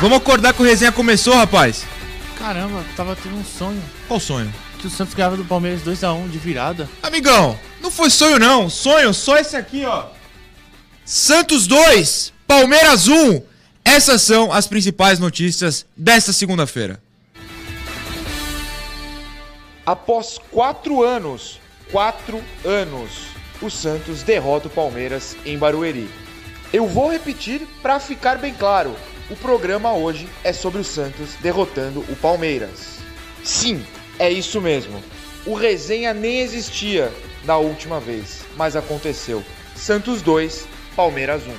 Vamos acordar que o resenha começou, rapaz. Caramba, tava tendo um sonho. Qual sonho? Que o Santos ganhava do Palmeiras 2x1 de virada. Amigão, não foi sonho não. Sonho, só esse aqui, ó. Santos 2, Palmeiras 1. Essas são as principais notícias desta segunda-feira. Após quatro anos, quatro anos, o Santos derrota o Palmeiras em Barueri. Eu vou repetir para ficar bem claro. O programa hoje é sobre o Santos derrotando o Palmeiras. Sim, é isso mesmo. O resenha nem existia da última vez, mas aconteceu. Santos 2, Palmeiras 1.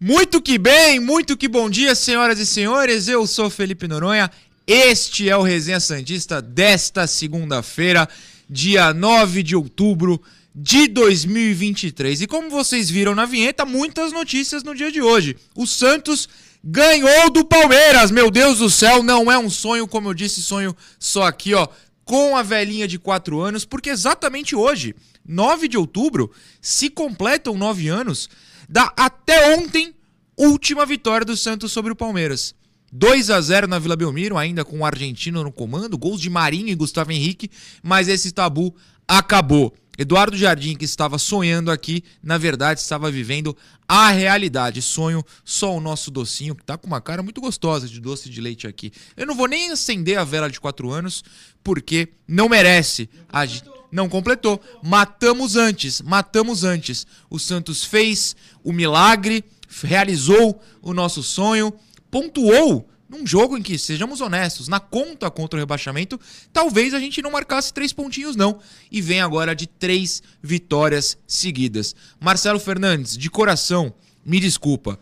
Muito que bem, muito que bom dia, senhoras e senhores. Eu sou Felipe Noronha. Este é o Resenha Santista desta segunda-feira, dia 9 de outubro de 2023. E como vocês viram na vinheta, muitas notícias no dia de hoje. O Santos ganhou do Palmeiras. Meu Deus do céu, não é um sonho, como eu disse, sonho só aqui, ó, com a velhinha de 4 anos, porque exatamente hoje, 9 de outubro, se completam 9 anos da até ontem última vitória do Santos sobre o Palmeiras. 2 a 0 na Vila Belmiro, ainda com o argentino no comando, gols de Marinho e Gustavo Henrique, mas esse tabu acabou. Eduardo Jardim, que estava sonhando aqui, na verdade estava vivendo a realidade. Sonho só o nosso docinho, que tá com uma cara muito gostosa de doce de leite aqui. Eu não vou nem acender a vela de 4 anos, porque não merece. A... Não completou. Matamos antes, matamos antes. O Santos fez o milagre, realizou o nosso sonho, pontuou num jogo em que, sejamos honestos, na conta contra o rebaixamento, talvez a gente não marcasse três pontinhos, não. E vem agora de três vitórias seguidas. Marcelo Fernandes, de coração, me desculpa.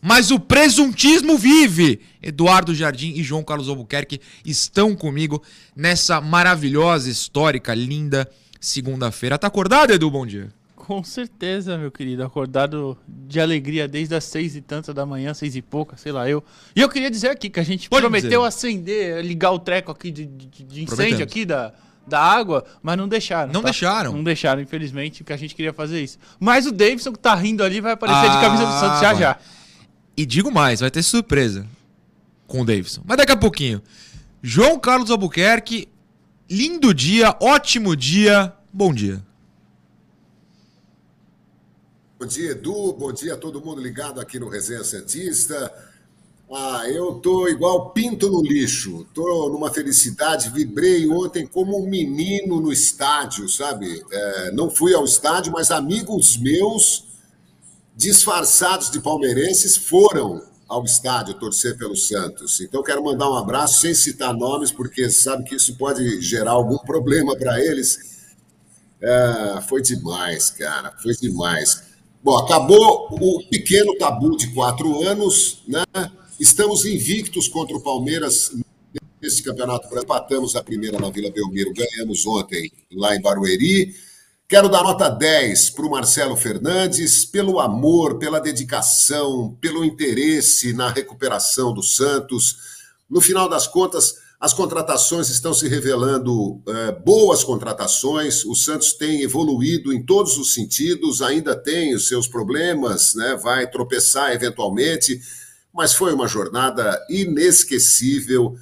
Mas o presuntismo vive! Eduardo Jardim e João Carlos Albuquerque estão comigo nessa maravilhosa, histórica, linda segunda-feira. Tá acordado, Edu? Bom dia. Com certeza, meu querido. Acordado de alegria desde as seis e tanta da manhã, seis e pouca, sei lá eu. E eu queria dizer aqui que a gente Pode prometeu dizer. acender, ligar o treco aqui de, de- de incêndio aqui da, da água, mas não deixaram. Não tá? deixaram. Não deixaram, infelizmente, porque a gente queria fazer isso. Mas o Davidson que tá rindo ali vai aparecer de Ah, camisa do Santos já já. E digo mais, vai ter surpresa com o Davidson. Mas daqui a pouquinho. João Carlos Albuquerque, lindo dia, ótimo dia, bom dia. Bom dia, Edu. Bom dia a todo mundo ligado aqui no Resenha Santista. Ah, eu tô igual pinto no lixo. Tô numa felicidade. Vibrei ontem como um menino no estádio, sabe? É, não fui ao estádio, mas amigos meus disfarçados de palmeirenses foram ao estádio torcer pelo Santos. Então quero mandar um abraço sem citar nomes, porque sabe que isso pode gerar algum problema para eles. É, foi demais, cara. Foi demais. Bom, acabou o pequeno tabu de quatro anos, né? Estamos invictos contra o Palmeiras nesse campeonato. Empatamos a primeira na Vila Belmiro, ganhamos ontem lá em Barueri. Quero dar nota 10 para o Marcelo Fernandes pelo amor, pela dedicação, pelo interesse na recuperação do Santos. No final das contas, as contratações estão se revelando eh, boas contratações. O Santos tem evoluído em todos os sentidos, ainda tem os seus problemas, né? vai tropeçar eventualmente, mas foi uma jornada inesquecível,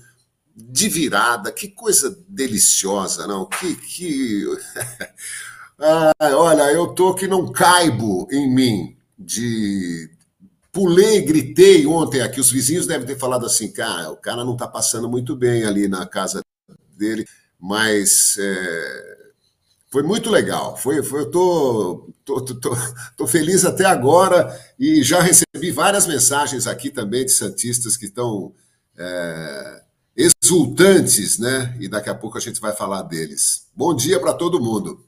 de virada. Que coisa deliciosa, não? Que. que... Ah, olha, eu tô que não caibo em mim de pulei, gritei ontem aqui. Os vizinhos devem ter falado assim, cara, o cara não tá passando muito bem ali na casa dele, mas é, foi muito legal. Foi, foi eu tô, tô, tô, tô feliz até agora e já recebi várias mensagens aqui também de santistas que estão é, exultantes, né? E daqui a pouco a gente vai falar deles. Bom dia para todo mundo.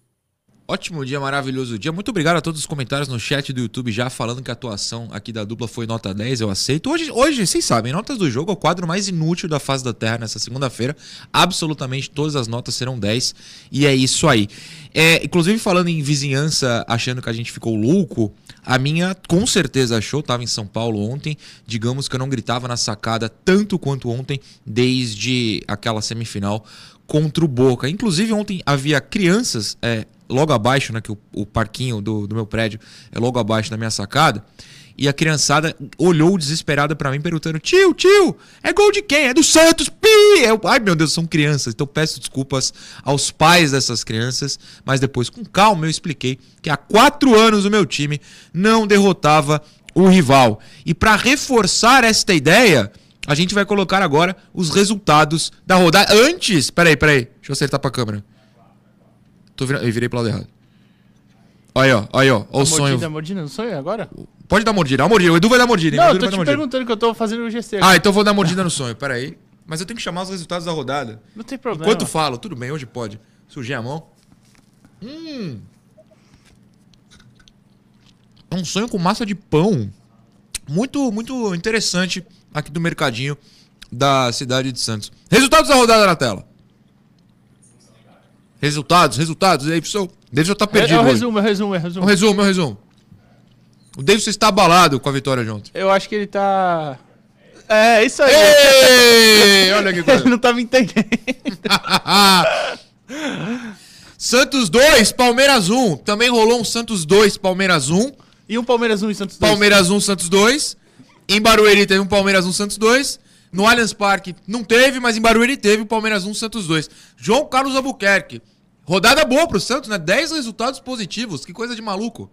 Ótimo dia, maravilhoso dia. Muito obrigado a todos os comentários no chat do YouTube já falando que a atuação aqui da dupla foi nota 10, eu aceito. Hoje, hoje vocês sabem, Notas do Jogo é o quadro mais inútil da face da Terra nessa segunda-feira. Absolutamente todas as notas serão 10 e é isso aí. É, inclusive, falando em vizinhança, achando que a gente ficou louco, a minha com certeza achou, estava em São Paulo ontem. Digamos que eu não gritava na sacada tanto quanto ontem, desde aquela semifinal contra o Boca. Inclusive, ontem havia crianças é, logo abaixo, né? Que o, o parquinho do, do meu prédio é logo abaixo da minha sacada. E a criançada olhou desesperada para mim, perguntando: Tio, tio, é gol de quem? É do Santos, pi! Eu, Ai meu Deus, são crianças. Então peço desculpas aos pais dessas crianças. Mas depois, com calma, eu expliquei que há quatro anos o meu time não derrotava o rival. E para reforçar esta ideia, a gente vai colocar agora os resultados da rodada. Antes, peraí, peraí, deixa eu acertar pra câmera. Tô virando, eu virei pro lado errado. Aí, ó, aí, ó, ó o sonho. Mordida, mordida, não sonho agora? Pode dar mordida, dá mordida. O Edu vai dar mordida. hein? Não, eu tô te perguntando que eu tô fazendo o GC. Ah, então eu vou dar mordida no sonho, peraí. Mas eu tenho que chamar os resultados da rodada. Não tem problema. Enquanto falo, tudo bem, hoje pode. Sujei a mão. Hum. É um sonho com massa de pão. Muito, muito interessante aqui do mercadinho da cidade de Santos. Resultados da rodada na tela. Resultados, resultados. Davidson, Davidson tá É, perdido. é o hoje. resumo, é o resumo, é o Um resumo. resumo, um resumo. O Davidson está abalado com a vitória de ontem. Eu acho que ele tá. É, isso aí. Ei, olha que coisa. Ele não tá me entendendo. Santos 2, Palmeiras 1. Também rolou um Santos 2, Palmeiras 1. E um Palmeiras 1 e Santos 2. Palmeiras 1, Santos 2. Em Barueri teve um Palmeiras 1, Santos 2. No Allianz Parque não teve, mas em Barueri teve o Palmeiras 1, Santos 2. João Carlos Albuquerque. Rodada boa pro Santos, né? 10 resultados positivos. Que coisa de maluco.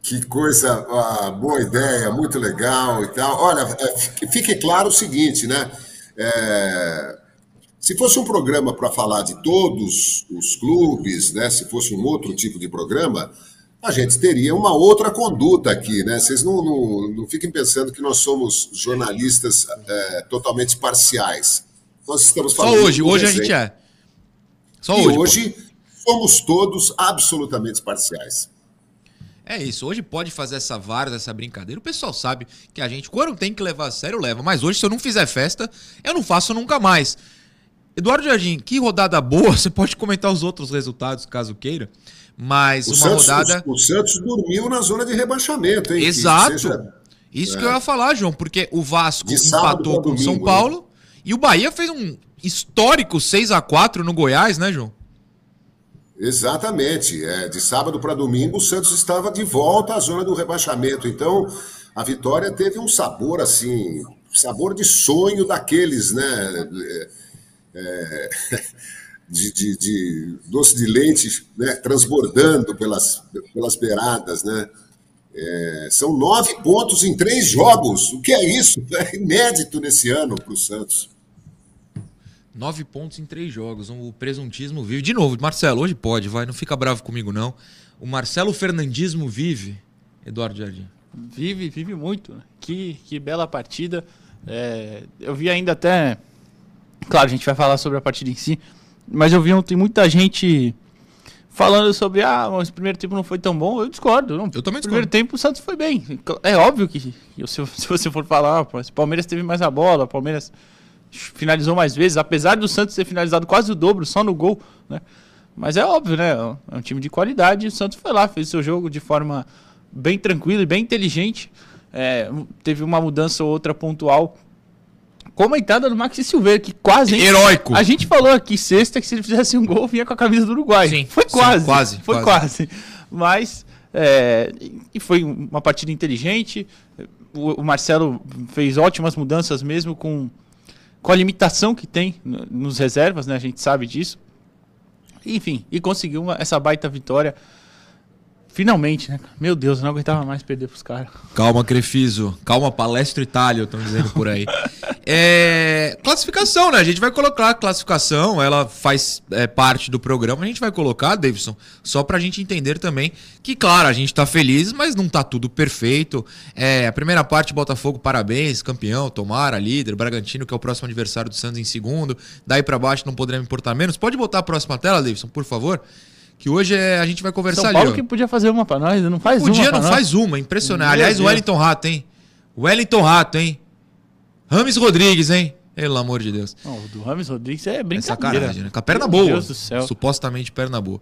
Que coisa, ah, boa ideia, muito legal e tal. Olha, é, fique- claro o seguinte, né? É, se fosse um programa para falar de todos os clubes, né? Se fosse um outro tipo de programa, a gente teria uma outra conduta aqui, né? Vocês não, não, não fiquem pensando que nós somos jornalistas é, totalmente parciais. Nós estamos Só falando. hoje, do hoje a gente é. Só E hoje. pô. hoje somos todos absolutamente parciais. É isso, hoje pode fazer essa várzea, essa brincadeira. O pessoal sabe que a gente, quando tem que levar a sério, leva. Mas hoje, se eu não fizer festa, eu não faço nunca mais. Eduardo Jardim, que rodada boa. Você pode comentar os outros resultados, caso queira. Mas O uma Santos, rodada. o, o Santos dormiu na zona de rebaixamento, hein? Que Exato. seja- Isso que eu ia falar, João, porque o Vasco empatou com o São domingo, Paulo e o Bahia fez um histórico 6 a 4 no Goiás, né, João? Exatamente. É, de sábado para domingo, o Santos estava de volta à zona do rebaixamento. Então, a vitória teve um sabor assim, sabor de sonho daqueles, né? É, de, de- de doce de leite né? transbordando pelas, pelas beiradas, né? É, são nove pontos em três jogos. O que é isso? É inédito nesse ano para o Santos. Nove pontos em três jogos. O presuntismo vive. De novo, Marcelo, hoje pode, vai. Não fica bravo comigo, não. O Marcelo Fernandismo vive, Eduardo Jardim. Vive, vive muito. né? Que, que bela partida. É, eu vi ainda até. Claro, a gente vai falar sobre a partida em si. Mas eu vi ontem muita gente falando sobre. Ah, mas o primeiro tempo não foi tão bom. Eu discordo. Não. Eu também No primeiro discordo. tempo o Santos foi bem. É óbvio que, se, se você for falar, pô, o Palmeiras teve mais a bola, o Palmeiras finalizou mais vezes, apesar do Santos ter finalizado quase o dobro só no gol, né? Mas é óbvio, né? É um time de qualidade. O Santos foi lá, fez seu jogo de forma bem tranquila e bem inteligente. É, teve uma mudança ou outra pontual. Como a entrada do Maxi Silveira, que quase. hein? Heróico. A gente falou aqui sexta que se ele fizesse um gol, vinha com a camisa do Uruguai. Sim, foi sim, quase. quase, Foi quase. Mas. é, e foi uma partida inteligente. O, o Marcelo fez ótimas mudanças mesmo com, com a limitação que tem no- nos reservas, né? A gente sabe disso. Enfim, e conseguiu uma- essa baita vitória. Finalmente, né? Meu Deus, eu não aguentava mais perder pros caras. Calma, Crefiso. Calma, Palestra Itália, estão dizendo por aí. É, classificação, né? A gente vai colocar a classificação, ela faz é, parte do programa. A gente vai colocar, Davidson, só pra gente entender também que, claro, a gente tá feliz, mas não tá tudo perfeito. É, a primeira parte, Botafogo, parabéns, campeão, tomara, líder. Bragantino, que é o próximo adversário do Santos em segundo. Daí pra baixo não poderemos importar menos. Pode botar a próxima tela, Davidson, por favor? Que hoje é, a gente vai conversar São ali. Paulo que podia fazer uma pra nós, não faz Podia, uma pra não nós. faz uma, impressionante. Meu Aliás, o. Wellington Rato, hein? Wellington Rato, hein? Rames Rodrigues, hein? Pelo amor de Deus. Não, o do Rames Rodrigues é É brincadeira. sacanagem, né? Com a perna Meu boa. Deus do céu. Supostamente perna boa.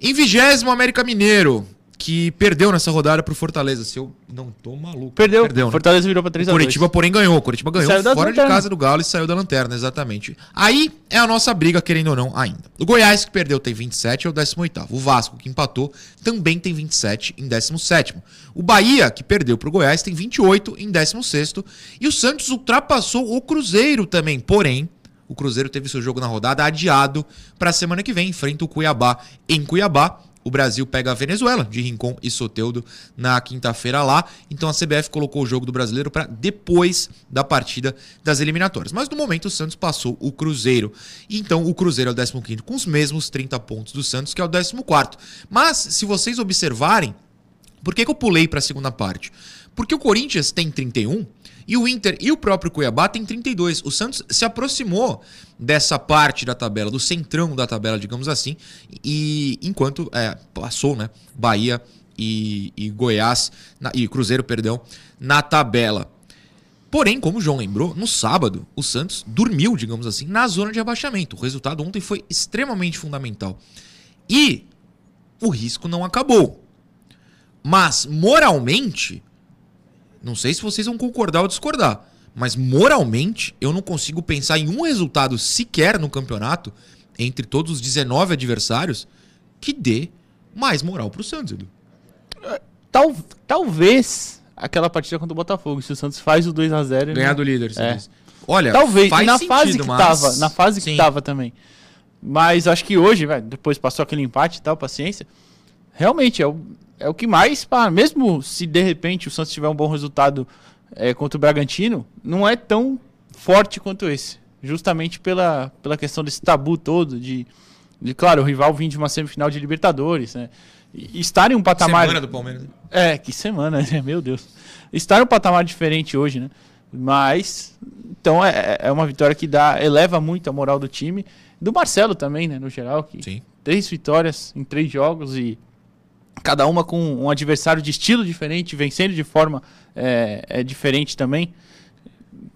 Em vigésimo, América Mineiro, que perdeu nessa rodada pro Fortaleza. Se eu não tô maluco. Perdeu. Perdeu, né? Fortaleza virou pra 3 O a 2 Curitiba, porém, ganhou. Curitiba ganhou Saiu fora de casa do Galo e saiu da lanterna, exatamente. Aí é a nossa briga, querendo ou não, ainda. O Goiás, que perdeu, tem 27, é o 18. O Vasco, que empatou, também tem 27 em 17. O Bahia, que perdeu pro Goiás, tem 28 em 16. E o Santos ultrapassou o Cruzeiro também, porém. O Cruzeiro teve seu jogo na rodada adiado para a semana que vem, enfrenta o Cuiabá em Cuiabá. O Brasil pega a Venezuela, de Rincon e Soteudo, na quinta-feira lá. Então a CBF colocou o jogo do brasileiro para depois da partida das eliminatórias. Mas no momento o Santos passou o Cruzeiro. Então o Cruzeiro é o 15 com os mesmos 30 pontos do Santos, que é o 14. Mas se vocês observarem, por que, que eu pulei para a segunda parte? Porque o Corinthians tem 31 e o Inter e o próprio Cuiabá tem 32. O Santos se aproximou dessa parte da tabela, do centrão da tabela, digamos assim, e enquanto é, passou, né, Bahia e, e Goiás na- e Cruzeiro, perdão, na tabela. Porém, como o João lembrou, no sábado o Santos dormiu, digamos assim, na zona de rebaixamento. O resultado ontem foi extremamente fundamental. E o risco não acabou. Mas moralmente, não sei se vocês vão concordar ou discordar, mas moralmente eu não consigo pensar em um resultado sequer no campeonato entre todos os 19 adversários que dê mais moral pro Santos, Edu. Tal, talvez aquela partida contra o Botafogo, se o Santos faz o 2 a 0 Ganhar ele- do líder, É. diz. Olha, Talvez, na sentido, fase que mas- tava, na fase que Sim. tava também. Mas acho que hoje, vai, depois passou aquele empate e tal, paciência. Realmente é o, é o que mais, pá, mesmo se de repente o Santos tiver um bom resultado é, contra o Bragantino, não é tão forte quanto esse. Justamente pela, pela questão desse tabu todo de, de claro, o rival vir de uma semifinal de Libertadores, né? E, estar em um patamar Semana do Palmeiras. é, que semana, né? Meu Deus. Está em um patamar diferente hoje, né? Mas, então é, é uma vitória que dá, eleva muito a moral do time. Do Marcelo também, né? No geral, que Sim. três vitórias em três jogos e cada uma com um adversário de estilo diferente, vencendo de forma é, é diferente também.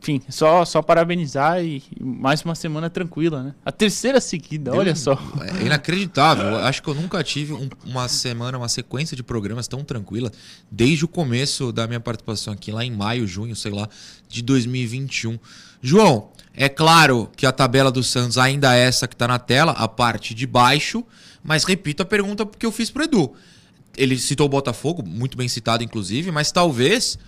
Enfim, só, só parabenizar e, e mais uma semana tranquila, né? A terceira seguida, olha só. É inacreditável. Acho que eu nunca tive um- uma semana, uma sequência de programas tão tranquila desde o começo da minha participação aqui, lá em maio, junho, sei lá, de 2021. João, é claro que a tabela do Santos ainda é essa que tá na tela, a parte de baixo, mas repito a pergunta que eu fiz pro Edu. Ele citou o Botafogo, muito bem citado, inclusive, mas talvez,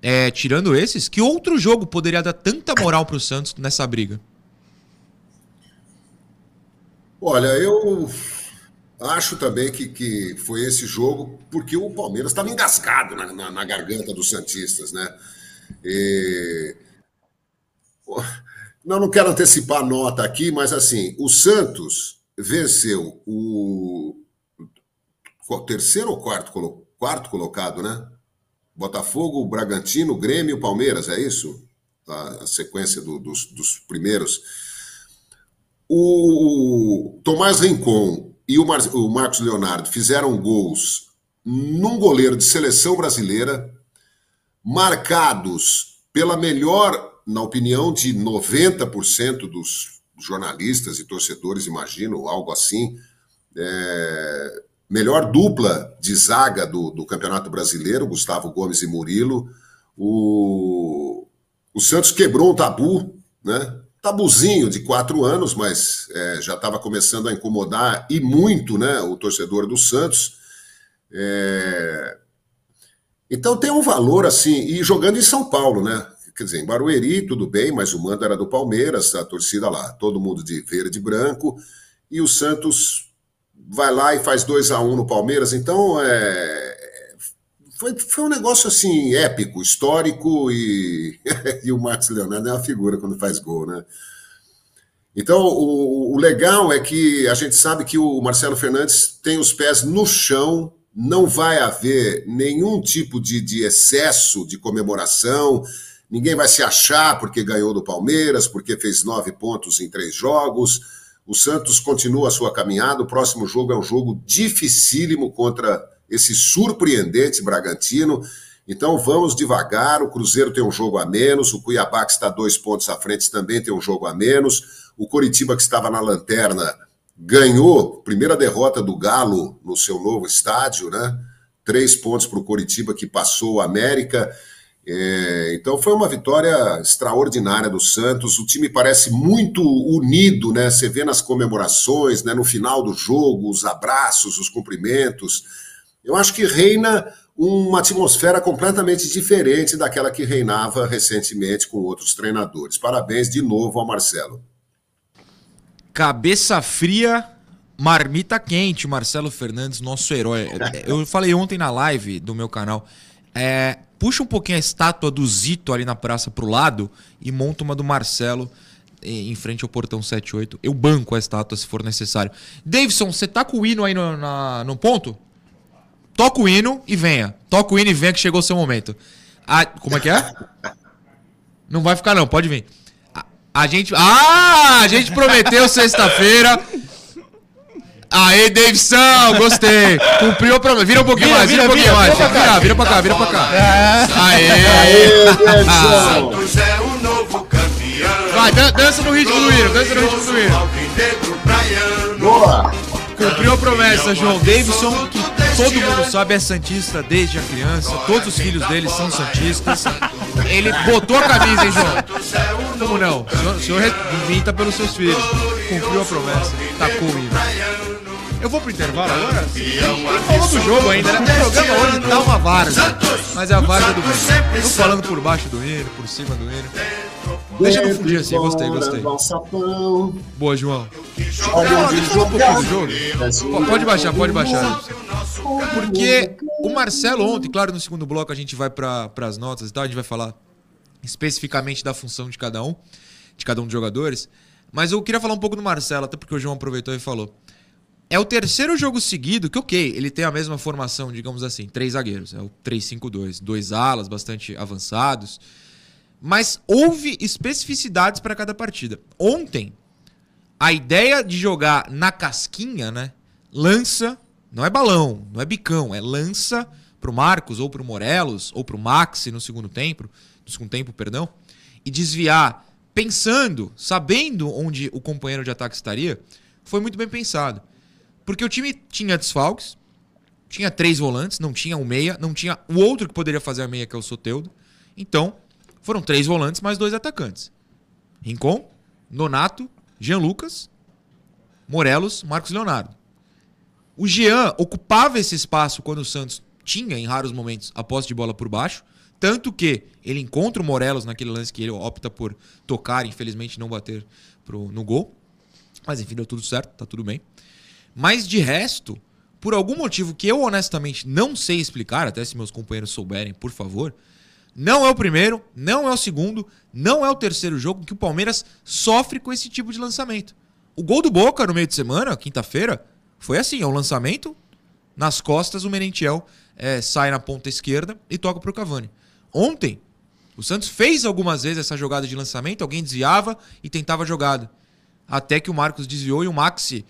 é, tirando esses, que outro jogo poderia dar tanta moral pro Santos nessa briga? Olha, eu acho também que, que foi esse jogo porque o Palmeiras estava engasgado na, na- na garganta dos Santistas, né? E... Não, não quero antecipar a nota aqui, mas assim, o Santos venceu o, o terceiro ou quarto, quarto colocado, né? Botafogo, Bragantino, Grêmio Palmeiras, é isso? A, a sequência do- dos, dos primeiros. O Tomás Rincon e o, Mar- o Marcos Leonardo fizeram gols num goleiro de seleção brasileira, marcados pela melhor, na opinião de 90% dos jornalistas e torcedores, imagino, algo assim, é, melhor dupla de zaga do, do Campeonato Brasileiro, Gustavo Gomes e Murilo. O, o Santos quebrou um tabu, né? Tabuzinho de quatro anos, mas é, já estava começando a incomodar e muito né, o torcedor do Santos. É, Então tem um valor assim, e jogando em São Paulo, né? Quer dizer, em Barueri, tudo bem, mas o mando era do Palmeiras, a torcida lá, todo mundo de verde e branco, e o Santos vai lá e faz 2 a 1 um no Palmeiras. Então, é, foi, foi um negócio assim, épico, histórico, e, e o Marcos Leonardo é uma figura quando faz gol, né? Então, o, o legal é que a gente sabe que o Marcelo Fernandes tem os pés no chão, não vai haver nenhum tipo de, de excesso de comemoração, ninguém vai se achar porque ganhou do Palmeiras, porque fez nove pontos em três jogos. O Santos continua a sua caminhada. O próximo jogo é um jogo dificílimo contra esse surpreendente Bragantino. Então vamos devagar. O Cruzeiro tem um jogo a menos, o Cuiabá, que está dois pontos à frente, também tem um jogo a menos. O Coritiba, que estava na lanterna, ganhou, primeira derrota do Galo no seu novo estádio, né? Três pontos para o Coritiba, que passou o América. É, então foi uma vitória extraordinária do Santos. O time parece muito unido, né? Você vê nas comemorações, né? no final do jogo, os abraços, os cumprimentos. Eu acho que reina uma atmosfera completamente diferente daquela que reinava recentemente com outros treinadores. Parabéns de novo ao Marcelo. Cabeça fria, marmita quente, Marcelo Fernandes, nosso herói. Eu falei ontem na live do meu canal. É, puxa um pouquinho a estátua do Zito ali na praça pro lado e monta uma do Marcelo em frente ao portão 78. Eu banco a estátua se for necessário. Davidson, você tá com o hino aí no, na, no ponto? Toca o hino e venha. Toca o hino e venha que chegou o seu momento. Como é que é? Não vai ficar não, pode vir. A, a gente... Ah! A gente prometeu sexta-feira... Aê, Davidson, gostei. Cumpriu a promessa. Vira um pouquinho Vira, mais, vira, vira, um pouquinho vira, mais. vira pra cá. vira pra cá, vira pra cá. Aê. Aê, Davidson! Santos é o novo campeão. Vai, dan- dança no ritmo do hino, dança no ritmo do hino. Boa! Cumpriu a promessa, João Davidson, que todo mundo sabe é Santista desde a criança, todos os filhos dele são Santistas. Ele botou a camisa, hein, João? Como não? O senhor, o senhor invita pelos seus filhos. Cumpriu a promessa, tacou o hino. Eu vou pro intervalo agora? Não falou do jogo ainda, né? O programa hoje tá uma várzea, mas é a várzea do bem. Tô falando por baixo do hino, por cima do hino. Deixa eu confundir assim, gostei, gostei. Boa, João. Não, deixa eu falar um pouquinho do jogo. Pode baixar, pode baixar. Porque o Marcelo ontem, claro, no segundo bloco a gente vai para as notas e tal, a gente vai falar especificamente da função de cada um, de cada um dos jogadores. Mas eu queria falar um pouco do Marcelo, até porque o João aproveitou e falou. É o terceiro jogo seguido que, ok, ele tem a mesma formação, digamos assim, três zagueiros. É o 3-5-2. Dois alas bastante avançados. Mas houve especificidades para cada partida. Ontem, a ideia de jogar na casquinha, né? Lança, não é balão, não é bicão, é lança pro Marcos ou pro Morelos ou pro Maxi no segundo tempo, no segundo tempo, perdão, e desviar pensando, sabendo onde o companheiro de ataque estaria, foi muito bem pensado. Porque o time tinha desfalques, tinha três volantes, não tinha o meia, não tinha o outro que poderia fazer a meia, que é o Soteudo. Então, foram três volantes mais dois atacantes. Rincon, Nonato, Jean Lucas, Morelos, Marcos Leonardo. O Jean ocupava esse espaço quando o Santos tinha, em raros momentos, a posse de bola por baixo. Tanto que ele encontra o Morelos naquele lance que ele opta por tocar, infelizmente não bater pro, no gol. Mas enfim, deu tudo certo, tá tudo bem. Mas de resto, por algum motivo que eu honestamente não sei explicar, até se meus companheiros souberem, por favor, não é o primeiro, não é o segundo, não é o terceiro jogo que o Palmeiras sofre com esse tipo de lançamento. O gol do Boca no meio de semana, quinta-feira, foi assim: é um lançamento, nas costas o Merentiel é, sai na ponta esquerda e toca pro Cavani. Ontem, o Santos fez algumas vezes essa jogada de lançamento, alguém desviava e tentava a jogada. Até que o Marcos desviou e o Maxi.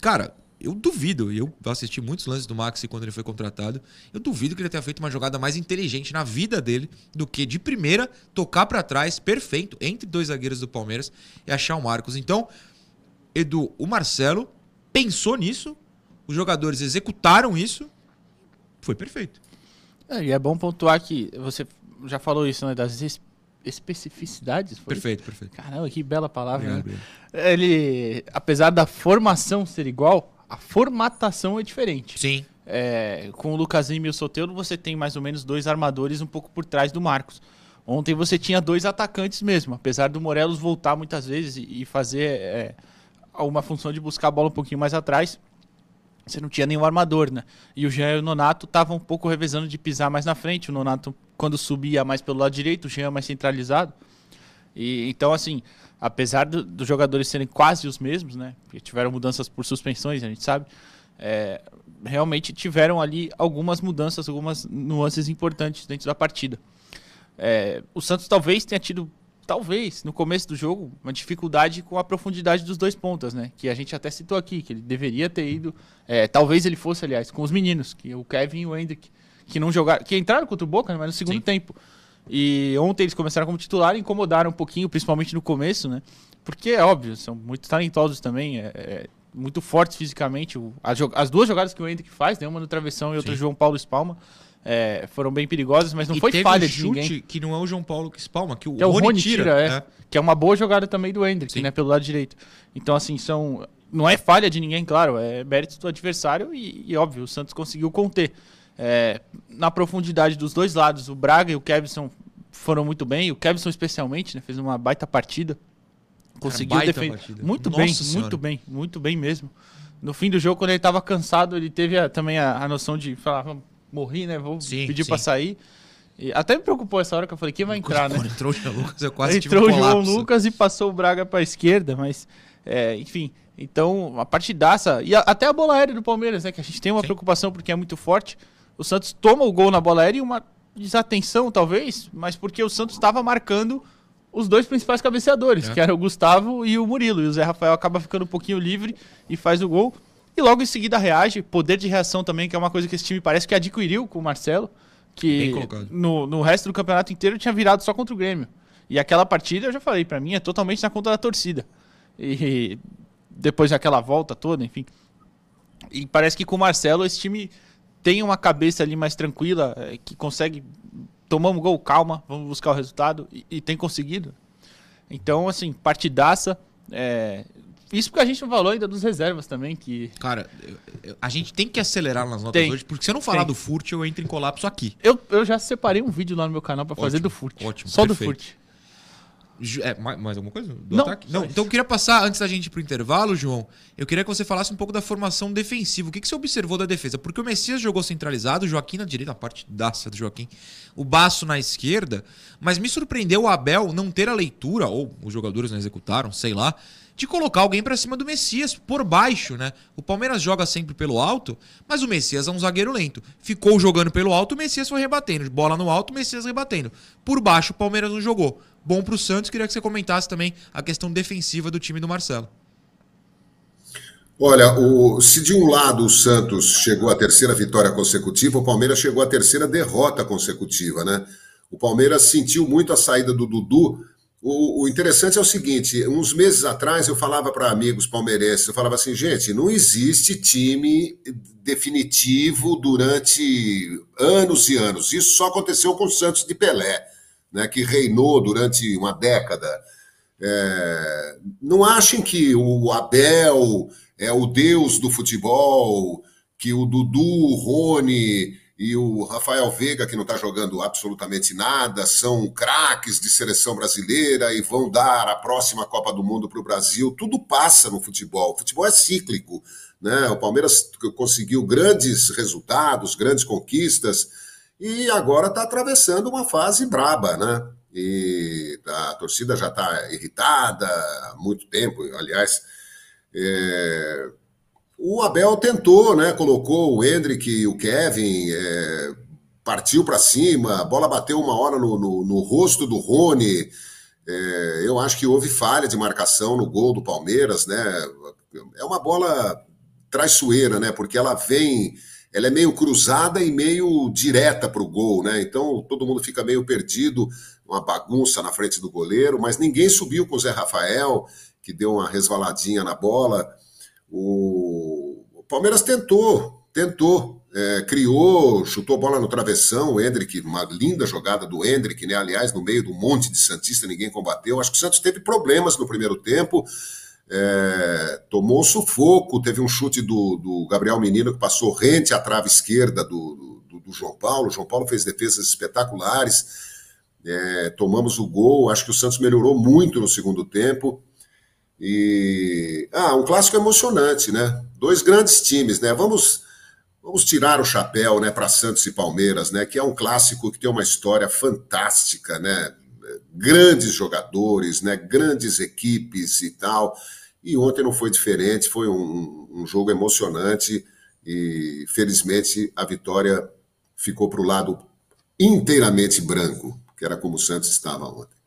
Cara, eu duvido, eu assisti muitos lances do Maxi quando ele foi contratado. Eu duvido que ele tenha feito uma jogada mais inteligente na vida dele do que de primeira tocar pra trás, perfeito, entre dois zagueiros do Palmeiras e achar o Marcos. Então, Edu, o Marcelo pensou nisso, os jogadores executaram isso, foi perfeito. É, e é bom pontuar que você já falou isso, né? Das especificidades. foi? Perfeito, perfeito. Caramba, que bela palavra. Né? Ele, apesar da formação ser igual, a formatação é diferente. Sim. É, com o Lucas Lima e o Soteldo, você tem mais ou menos dois armadores um pouco por trás do Marcos. Ontem você tinha dois atacantes mesmo, apesar do Morelos voltar muitas vezes e, e fazer é, uma função de buscar a bola um pouquinho mais atrás. Você não tinha nenhum armador, né? E o Jean e o Nonato estavam um pouco revezando de pisar mais na frente. O Nonato, quando subia mais pelo lado direito, o Jean mais centralizado. E, então, assim, apesar do- dos jogadores serem quase os mesmos, né? Porque tiveram mudanças por suspensões, a gente sabe. é, realmente tiveram ali algumas mudanças, algumas nuances importantes dentro da partida. É, o Santos talvez tenha tido talvez, no começo do jogo, uma dificuldade com a profundidade dos dois pontas, né? Que a gente até citou aqui, que ele deveria ter ido. é, talvez ele fosse, aliás, com os meninos, que o Kevin e o Hendrick, que não jogaram. Que entraram contra o Boca, né, mas no segundo Sim. tempo. E ontem eles começaram como titular e incomodaram um pouquinho, principalmente no começo, né? Porque é óbvio, são muito talentosos também, é, é, muito fortes fisicamente. O- as, as duas jogadas que o Hendrick faz, né, uma no travessão e outra Sim. João Paulo espalma, é, foram bem perigosas, mas não e foi teve falha um de chute ninguém. que não é o João Paulo que espalma, que o, Que é o Rony, Rony tira. tira, é. né? Que é uma boa jogada também do Hendrick, Sim. né? Pelo lado direito. Então, assim, são. Não é falha de ninguém, claro, é mérito do adversário e, e, óbvio, o Santos conseguiu conter. É, na profundidade dos dois lados, o Braga e o Kevson foram muito bem, o Kevson especialmente, né? Fez uma baita partida. Conseguiu defender. Muito Nossa bem, Senhora. muito bem, muito bem mesmo. No fim do jogo, quando ele tava cansado, ele teve a- também a, a noção de falar, "Vamos, morri, né? Vou Sim, pedir pra sair. E até me preocupou essa hora que eu falei, quem vai entrar, né? Quando entrou o Jean Lucas, eu quase tive Entrou um o João colapso. Lucas e passou o Braga para a esquerda, mas é, enfim. Então, uma partidaça. E a- até a bola aérea do Palmeiras, né? Que a gente tem uma Sim. preocupação porque é muito forte. O Santos toma o gol na bola aérea e uma desatenção, talvez, mas porque o Santos estava marcando os dois principais cabeceadores, É. que eram o Gustavo e o Murilo. E o Zé Rafael acaba ficando um pouquinho livre e faz o gol. E logo em seguida reage, poder de reação também, que é uma coisa que esse time parece que adquiriu com o Marcelo, que no, no resto do campeonato inteiro tinha virado só contra o Grêmio. E aquela partida, eu já falei, pra mim é totalmente na conta da torcida. E depois daquela volta toda, enfim. E parece que com o Marcelo esse time tem uma cabeça ali mais tranquila, é, que consegue tomar um gol, calma, vamos buscar o resultado, e, e tem conseguido. Então, assim, partidaça. é, isso porque a gente não falou ainda dos reservas também, que Cara, a gente tem que acelerar nas notas Tem. hoje, porque se eu não falar Tem. do Furt, eu entro em colapso aqui. eu, eu já separei um vídeo lá no meu canal pra fazer do Furt. ótimo, Só perfeito. do Furt. É, mais, alguma coisa? Do Não, ataque? Não, então eu queria passar, antes da gente ir pro intervalo, João, eu queria que você falasse um pouco da formação defensiva. O que, que você observou da defesa? Porque o Messias jogou centralizado, o Joaquim na direita, a parte daça do Joaquim, o Baço na esquerda, mas me surpreendeu o Abel não ter a leitura, ou os jogadores não executaram, sei lá, de colocar alguém pra cima do Messias por baixo, né? O Palmeiras joga sempre pelo alto, mas o Messias é um zagueiro lento. Ficou jogando pelo alto, o Messias foi rebatendo. Bola no alto, o Messias rebatendo. Por baixo, o Palmeiras não jogou. Bom pro Santos, queria que você comentasse também a questão defensiva do time do Marcelo. Olha, o- se de um lado o Santos chegou à terceira vitória consecutiva, o Palmeiras chegou à terceira derrota consecutiva, né? O Palmeiras sentiu muito a saída do Dudu. O, o interessante é o seguinte: uns meses atrás eu falava para amigos palmeirenses, eu falava assim, gente, não existe time definitivo durante anos e anos. Isso só aconteceu com o Santos de Pelé, né? Que reinou durante uma década. É, não achem que o Abel é o deus do futebol, que o Dudu, o Rony e o Rafael Veiga, que não está jogando absolutamente nada, são craques de seleção brasileira e vão dar a próxima Copa do Mundo para o Brasil. Tudo passa no futebol. O futebol é cíclico. Né? O Palmeiras conseguiu grandes resultados, grandes conquistas, e agora está atravessando uma fase braba, né? E a torcida já está irritada há muito tempo, aliás. É, o Abel tentou, né? Colocou o Hendrick e o Kevin, é, partiu para cima, a bola bateu uma hora no, no, no rosto do Rony. É, eu acho que houve falha de marcação no gol do Palmeiras, né? É uma bola traiçoeira, né? Porque ela vem, ela é meio cruzada e meio direta para o gol, né? Então todo mundo fica meio perdido, uma bagunça na frente do goleiro, mas ninguém subiu com o Zé Rafael, que deu uma resvaladinha na bola. O, o Palmeiras tentou, tentou, é, criou, chutou bola no travessão, o Hendrick, uma linda jogada do Hendrick, né? Aliás, no meio do monte de Santista, ninguém combateu. Acho que o Santos teve problemas no primeiro tempo. É, tomou sufoco, teve um chute do, do, Gabriel Menino que passou rente à trave esquerda do, do, do João Paulo. O João Paulo fez defesas espetaculares. É, tomamos o gol. Acho que o Santos melhorou muito no segundo tempo. E ah, um clássico emocionante, né? Dois grandes times, né? Vamos vamos tirar o chapéu, né, para Santos e Palmeiras, né? Que é um clássico que tem uma história fantástica, né? Grandes jogadores, né? Grandes equipes e tal. E ontem não foi diferente, foi um, um jogo emocionante e felizmente a vitória ficou para o lado inteiramente branco, que era como o Santos estava ontem.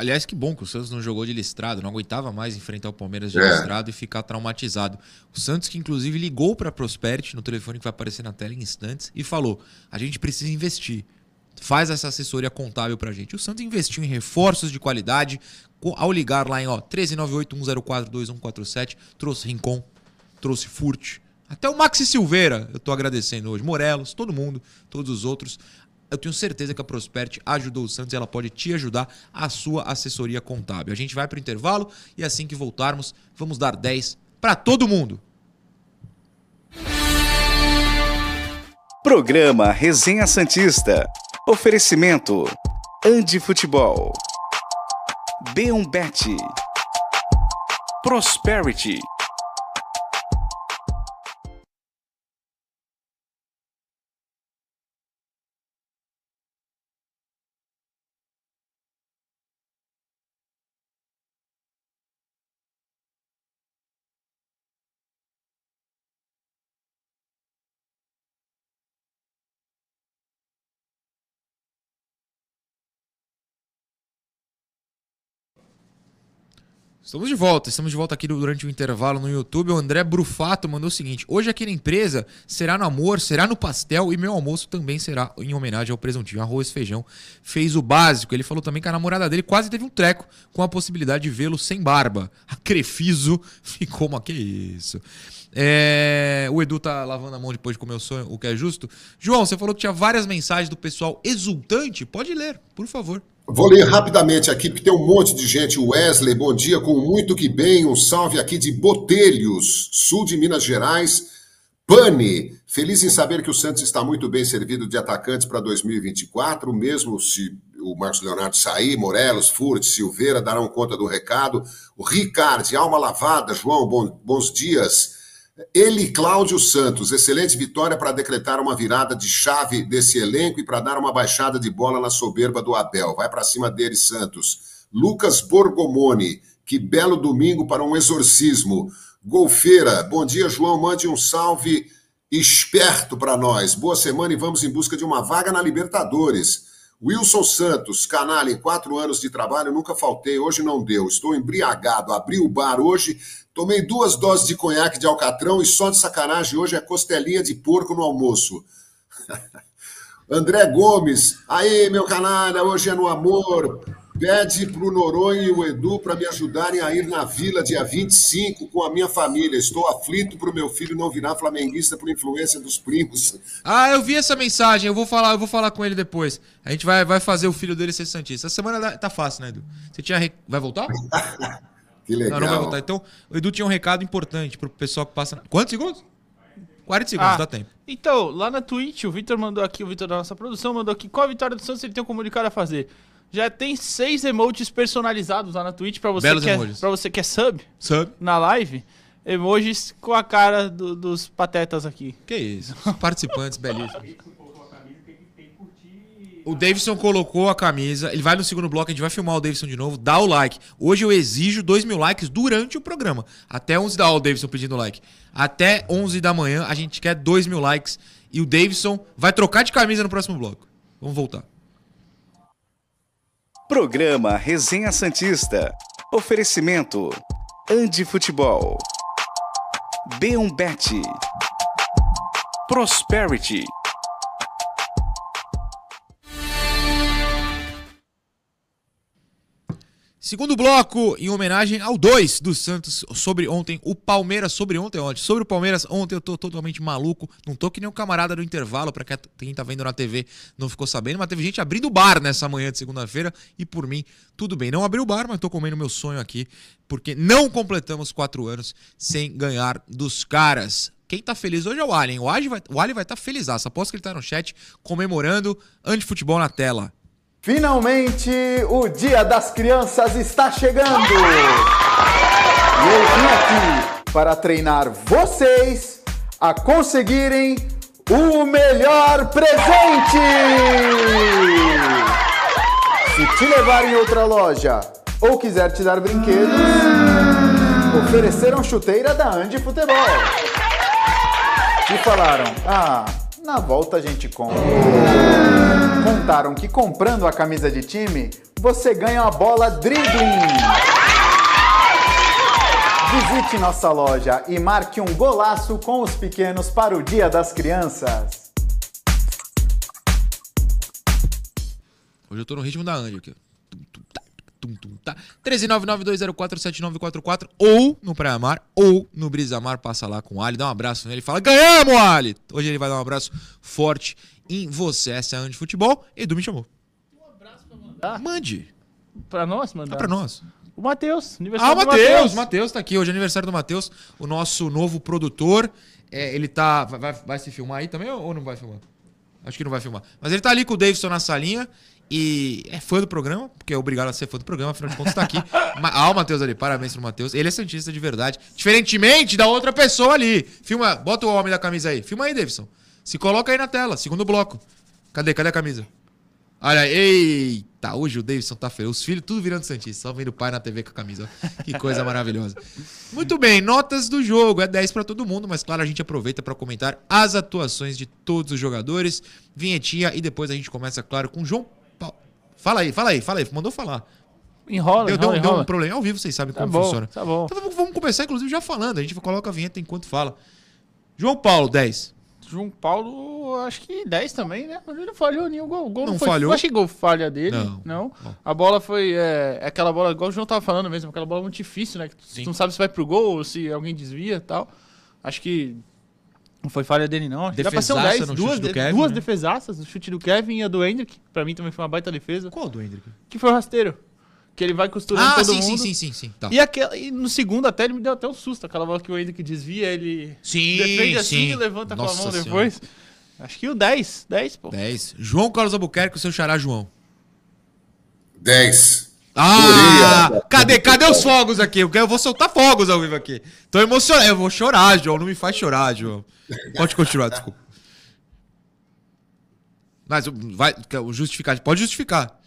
Aliás, que bom que o Santos não jogou de listrado, não aguentava mais enfrentar o Palmeiras de É. listrado e ficar traumatizado. O Santos, que inclusive ligou para a Prosperity no telefone que vai aparecer na tela em instantes e falou: a gente precisa investir. Faz essa assessoria contábil pra gente. O Santos investiu em reforços de qualidade ao ligar lá em ó, 13981042147, trouxe Rincon, trouxe Furt, até o Maxi Silveira, eu tô agradecendo hoje, Morelos, todo mundo, todos os outros. Eu tenho certeza que a Prosperity ajudou o Santos e ela pode te ajudar a sua assessoria contábil. A gente vai pro intervalo e assim que voltarmos, vamos dar 10 pra todo mundo. Programa Resenha Santista. Oferecimento. Andi Futebol. B1Bet. Prosperity. Estamos de volta, estamos de volta aqui durante o intervalo no YouTube. O André Brufato mandou o seguinte: hoje aqui na empresa será no amor, será no pastel e meu almoço também será em homenagem ao presuntinho, arroz feijão. Fez o básico. Ele falou também que a namorada dele quase teve um treco com a possibilidade de vê-lo sem barba. A Crefiso ficou uma que isso. É, o Edu tá lavando a mão depois de comer o sonho, o que é justo. João, você falou que tinha várias mensagens do pessoal exultante. Pode ler, por favor. Vou ler rapidamente aqui, porque tem um monte de gente. Wesley, bom dia, com muito que bem. Um salve aqui de Botelhos, sul de Minas Gerais. Pane, feliz em saber que o Santos está muito bem servido de atacantes para 2024, mesmo se o Marcos Leonardo sair, Morelos, Furt, Silveira darão conta do recado. O Ricardo, alma lavada, João, bom- bons dias. Ele, Cláudio Santos, excelente vitória para decretar uma virada de chave desse elenco e para dar uma baixada de bola na soberba do Abel. Vai para cima dele, Santos. Lucas Borgomoni, que belo domingo para um exorcismo. Golfeira, bom dia, João. Mande um salve esperto para nós. Boa semana e vamos em busca de uma vaga na Libertadores. Wilson Santos, canalha, em quatro anos de trabalho, nunca faltei, hoje não deu. Estou embriagado, abri o bar hoje, tomei duas doses de conhaque de alcatrão e só de sacanagem hoje é costelinha de porco no almoço. André Gomes, aí meu canalha, hoje é no amor. Pede pro Noronha e o Edu para me ajudarem a ir na vila dia 25 com a minha família. Estou aflito pro meu filho não virar flamenguista por influência dos primos. Ah, eu vi essa mensagem, eu vou falar, eu vou falar com ele depois. A gente vai, vai fazer o filho dele ser santista. Essa semana tá fácil, né, Edu? Você tinha re- vai voltar? Que legal. Não, não vai voltar. Então, o Edu tinha um recado importante pro pessoal que passa. na- Quantos segundos? 40 segundos, Ah, dá tempo. Então, lá na Twitch, o Vitor mandou aqui, o Vitor da nossa produção mandou aqui qual a vitória do Santos ele tem um comunicado a fazer. Já tem seis emotes personalizados lá na Twitch pra você, Belos que é, emojis. pra você que é sub Sub. na live. Emojis com a cara do- dos patetas aqui. Que isso? Participantes belíssimos. O Davidson colocou a camisa. Ele vai no segundo bloco, a gente vai filmar o Davidson de novo. Dá o like. Hoje eu exijo 2 mil likes durante o programa. Até 11 da hora o Davidson pedindo like. Até 11 da manhã a gente quer 2 mil likes. E o Davidson vai trocar de camisa no próximo bloco. Vamos voltar. Programa Resenha Santista. Oferecimento. Andi Futebol. B1Bet. Prosperity. Segundo bloco, em homenagem ao 2 do Santos sobre ontem, o Palmeiras sobre ontem, ontem. Sobre o Palmeiras, ontem eu tô totalmente maluco. Não tô que nem um camarada do intervalo, pra quem tá vendo na TV não ficou sabendo, mas teve gente abrindo o bar nessa manhã de segunda-feira e por mim, tudo bem. Não abri o bar, mas tô comendo meu sonho aqui, porque não completamos quatro anos sem ganhar dos caras. Quem tá feliz hoje é o Alien. O Alien vai, vai tá feliz. Aposto que ele tá no chat comemorando anti-futebol na tela. Finalmente, o Dia das Crianças está chegando! E eu vim aqui para treinar vocês a conseguirem o melhor presente! Se te levar em outra loja ou quiser te dar brinquedos, ofereceram chuteira da Andi Futebol. E falaram: ah, na volta a gente compra. Contaram que comprando a camisa de time, você ganha uma bola dribbling. Visite nossa loja e marque um golaço com os pequenos para o Dia das Crianças. Hoje eu tô no ritmo da Andy aqui. Tum, tum, tá, tum, tum, tá. 13992047944 ou no Praia Mar ou no Brisa Mar. Passa lá com o Ali, dá um abraço nele e fala: Ganhamos, Ali! Hoje ele vai dar um abraço forte em você. Essa é a Andy Futebol. Edu me chamou. Mande. Pra nós, mandar. Dá pra nós. O Matheus, Ah, aniversário o do Matheus, Matheus tá aqui. Hoje é aniversário do Matheus, o nosso novo produtor. É, ele tá. Vai, vai- vai se filmar aí também ou não vai filmar? Acho que não vai filmar. Mas ele tá ali com o Davidson na salinha e é fã do programa, porque é obrigado a ser fã do programa, afinal de contas tá aqui. Ah, o Matheus ali, parabéns pro Matheus. Ele é Santista de verdade. Diferentemente da outra pessoa ali. Filma, bota o homem da camisa aí. Filma aí, Davidson. Se coloca aí na tela, segundo bloco. Cadê? Cadê a camisa? Olha, eita, hoje o Davidson tá feliz. Os filhos tudo virando Santista, só vendo o pai na TV com a camisa. Que coisa maravilhosa. Muito bem, notas do jogo. É 10 pra todo mundo, mas claro, a gente aproveita pra comentar as atuações de todos os jogadores. Vinhetinha e depois a gente começa, claro, com o João. Fala aí, fala aí, fala aí. Mandou falar. Enrola, Deu, deu, enrola, deu enrola. um problema. Ao vivo vocês sabem Tá como bom, funciona. tá bom. Então vamos- vamos começar, inclusive, já falando. A gente coloca a vinheta enquanto fala. João Paulo, 10. João Paulo, acho que 10 também, né? Ele não falhou nenhum gol. O gol Não foi, falhou? Acho que gol falha dele. Não. Não. Não. A bola foi. É, é aquela bola, igual o João tava falando mesmo, aquela bola muito difícil, né? Que tu não sabe se vai pro gol ou se alguém desvia e tal. Acho que. Não foi falha dele, não. Acho que Dá pra ser um Defesaça 10. no Duas, de- Kevin, duas né? defesaças, o chute do Kevin e a do Hendrick. Pra mim também foi uma baita defesa. Qual do Hendrick? Que foi o rasteiro. Que ele vai costurando Ah, todo sim, mundo. sim, sim, sim, sim. Tá. E, aquela, e no segundo até ele me deu até um susto. Aquela bola que o Hendrick desvia, ele Sim, defende assim sim. e levanta com Nossa a mão Senhora. depois. Acho que o 10. 10, pô. 10. João Carlos Albuquerque, o seu xará João. 10. Ah! Adorei a- Cadê, cadê os fogos aqui? Eu vou soltar fogos ao vivo aqui. Tô emocionado. Eu vou chorar, João. Não me faz chorar, João. Pode continuar, desculpa. Mas vai, o justificar. Pode justificar.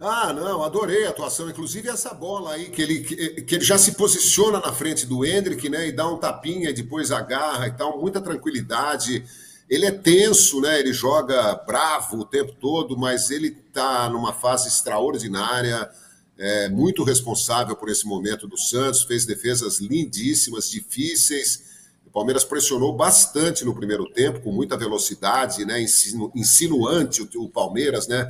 Ah, não, adorei a atuação. Inclusive essa bola aí, que ele, que, que ele já se posiciona na frente do Hendrick, né? E dá um tapinha e depois agarra e tal, muita tranquilidade. Ele é tenso, né? Ele joga bravo o tempo todo, mas ele tá numa fase extraordinária, é, muito responsável por esse momento do Santos, fez defesas lindíssimas, difíceis. O Palmeiras pressionou bastante no primeiro tempo, com muita velocidade, né? Insinu- Insinuante o, o Palmeiras, né?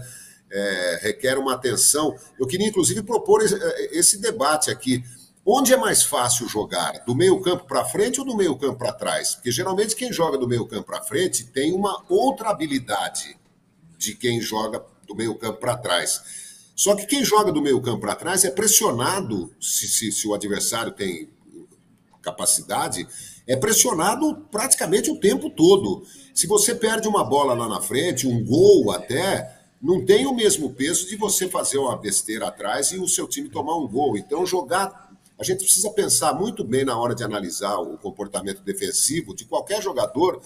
É, requer uma atenção. Eu queria, inclusive, propor esse, eh, esse debate aqui. Onde é mais fácil jogar? Do meio-campo para frente ou do meio-campo para trás? Porque geralmente quem joga do meio-campo para frente tem uma outra habilidade de quem joga do meio-campo para trás. Só que quem joga do meio-campo para trás é pressionado, se, se- se o adversário tem capacidade, é pressionado praticamente o tempo todo. Se você perde uma bola lá na frente, um gol até, não tem o mesmo peso de você fazer uma besteira atrás e o seu time tomar um gol. Então, jogar. A gente precisa pensar muito bem na hora de analisar o comportamento defensivo de qualquer jogador,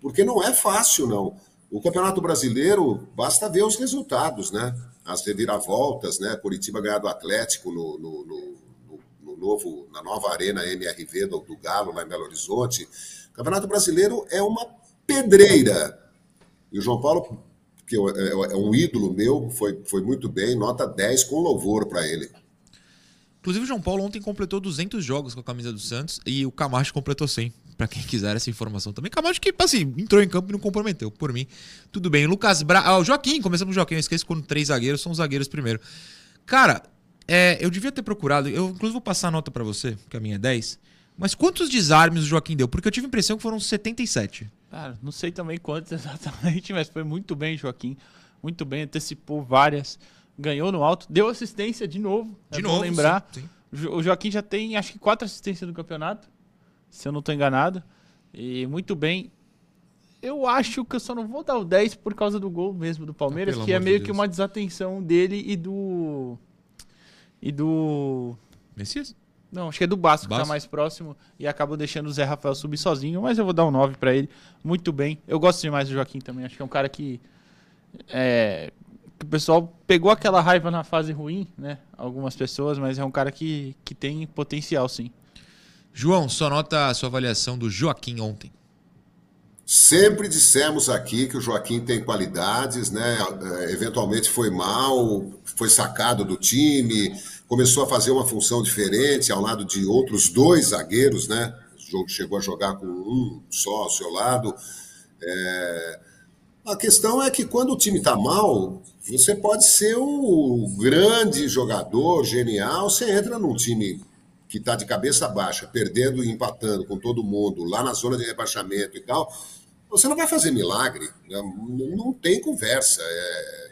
porque não é fácil, não. O Campeonato Brasileiro, basta ver os resultados, né? As reviravoltas, né? Curitiba ganhar do Atlético no, no- no- no- no novo, na nova arena MRV do, do Galo, lá em Belo Horizonte. O Campeonato Brasileiro é uma pedreira. E o João Paulo, que é, é um ídolo meu, foi, foi muito bem, nota 10 com louvor para ele. Inclusive, o João Paulo ontem completou 200 jogos com a camisa do Santos e o Camacho completou 100. Pra quem quiser essa informação também. Camacho que, assim, entrou em campo e não comprometeu. Por mim, tudo bem. Lucas Bra... Ah, o Joaquim, começamos com o Joaquim. Eu esqueço quando três zagueiros são os zagueiros primeiro. Cara, é, eu devia ter procurado. Eu, inclusive, vou passar a nota pra você, que a minha é 10. Mas quantos desarmes o Joaquim deu? Porque eu tive a impressão que foram 77. Cara, não sei também quantos exatamente, mas foi muito bem, Joaquim. Muito bem, antecipou várias. Ganhou no alto, deu assistência de novo. De é bom novo, lembrar. sim, sim. O Jo- O Joaquim já tem, acho que, quatro assistências no campeonato, se eu não estou enganado. E muito bem. Eu acho que eu só não vou dar o 10 por causa do gol mesmo do Palmeiras, Ah, que é de meio que uma desatenção dele e do. E do. Messias? Não, acho que é do Basco, que tá Basco? mais próximo e acabou deixando o Zé Rafael subir sozinho, mas eu vou dar um 9 pra ele. Muito bem. Eu gosto demais do Joaquim também, acho que é um cara que é, que o pessoal pegou aquela raiva na fase ruim, né? Algumas pessoas, mas é um cara que, que tem potencial, sim. João, sua nota, sua avaliação do Joaquim ontem. Sempre dissemos aqui que o Joaquim tem qualidades, né? É, eventualmente foi mal, foi sacado do time, começou a fazer uma função diferente ao lado de outros dois zagueiros, né? O jogo chegou a jogar com um só ao seu lado. É... A questão é que quando o time está mal, você pode ser o grande jogador, genial, você entra num time que está de cabeça baixa, perdendo e empatando com todo mundo, lá na zona de rebaixamento e tal, você não vai fazer milagre, né? não tem conversa. É...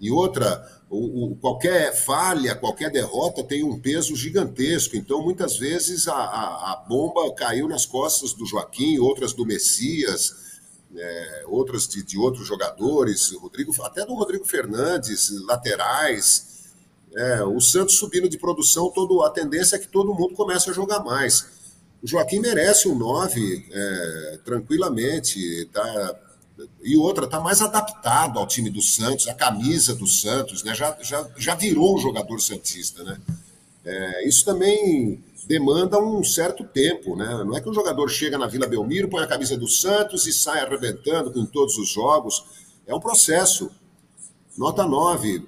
E outra, o, o, qualquer falha, qualquer derrota tem um peso gigantesco. Então, muitas vezes, a, a, a bomba caiu nas costas do Joaquim, outras do Messias, é, outras de, de, outros jogadores, Rodrigo, até do Rodrigo Fernandes, laterais. É, o Santos subindo de produção, todo, a tendência é que todo mundo comece a jogar mais. O Joaquim merece um 9 é, tranquilamente. Tá, e outra, está mais adaptado ao time do Santos, a camisa do Santos, né? já, já, já virou um jogador santista. Né? É, isso também demanda um certo tempo. Né? Não é que o jogador chega na Vila Belmiro, põe a camisa do Santos e sai arrebentando com todos os jogos. É um processo. Nota 9.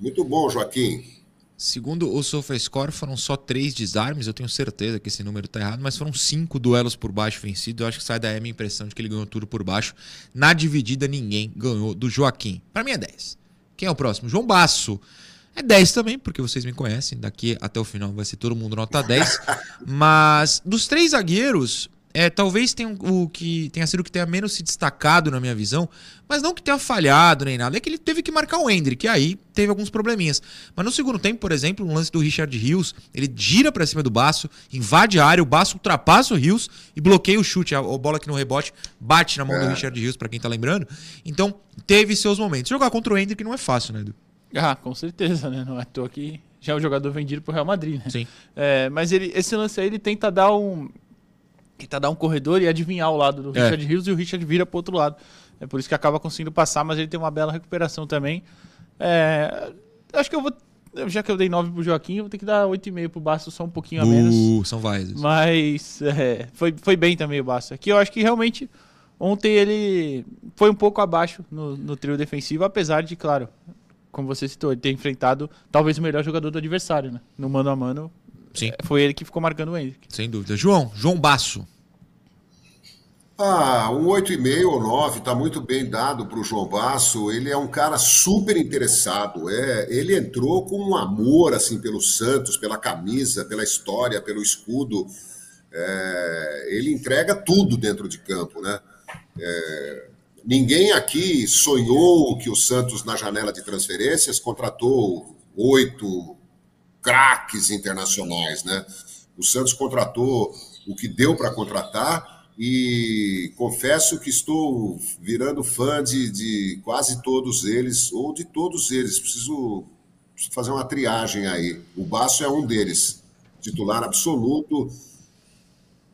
Muito bom, Joaquim. Segundo o SofaScore, foram só três desarmes. Eu tenho certeza que esse número está errado, mas foram cinco duelos por baixo vencidos. Eu acho que sai daí a minha impressão de que ele ganhou tudo por baixo. Na dividida, ninguém ganhou do Joaquim. Para mim é 10. Quem é o próximo? João Basso. É 10 também, porque vocês me conhecem. Daqui até o final vai ser todo mundo nota 10. mas dos três zagueiros, é, talvez tenha o que tenha sido o que tenha menos se destacado na minha visão, mas não que tenha falhado nem nada, é que ele teve que marcar o Hendrick, e aí teve alguns probleminhas. Mas no segundo tempo, por exemplo, um lance do Richard Rios, ele gira para cima do Baço, invade a área, o Baço ultrapassa o Rios e bloqueia o chute, a, a bola que no rebote bate na mão é. do Richard Rios, para quem tá lembrando. Então, teve seus momentos. Jogar contra o Hendrick não é fácil, né, Edu? Ah, com certeza, né? Não é à toa que já é um jogador vendido pro Real Madrid, né? Sim. É, mas ele, esse lance aí, ele tenta dar um tentar dar um corredor e adivinhar o lado do é. Richard Rios e o Richard vira para outro lado. É por isso que acaba conseguindo passar, mas ele tem uma bela recuperação também. É, acho que eu vou. Já que eu dei 9 pro Joaquim, eu vou ter que dar 8,5 pro Basso, só um pouquinho a menos. Uh, são vários. Mas é, foi, foi bem também o Basso. Aqui eu acho que realmente ontem ele foi um pouco abaixo no, no trio defensivo, apesar de, claro, como você citou, ele ter enfrentado talvez o melhor jogador do adversário, né? No mano a mano, Sim. foi ele que ficou marcando o Henrique. Sem dúvida. João, João Basso. Ah, um 8,5 ou 9 está muito bem dado para o João Basso. Ele é um cara super interessado. É, ele entrou com um amor assim pelo Santos, pela camisa, pela história, pelo escudo. É, ele entrega tudo dentro de campo, né? É, ninguém aqui sonhou que o Santos na janela de transferências contratou oito craques internacionais, né? O Santos contratou o que deu para contratar e confesso que estou virando fã de, de, quase todos eles, ou de todos eles. Preciso, preciso fazer uma triagem aí. O Baço é um deles, titular absoluto.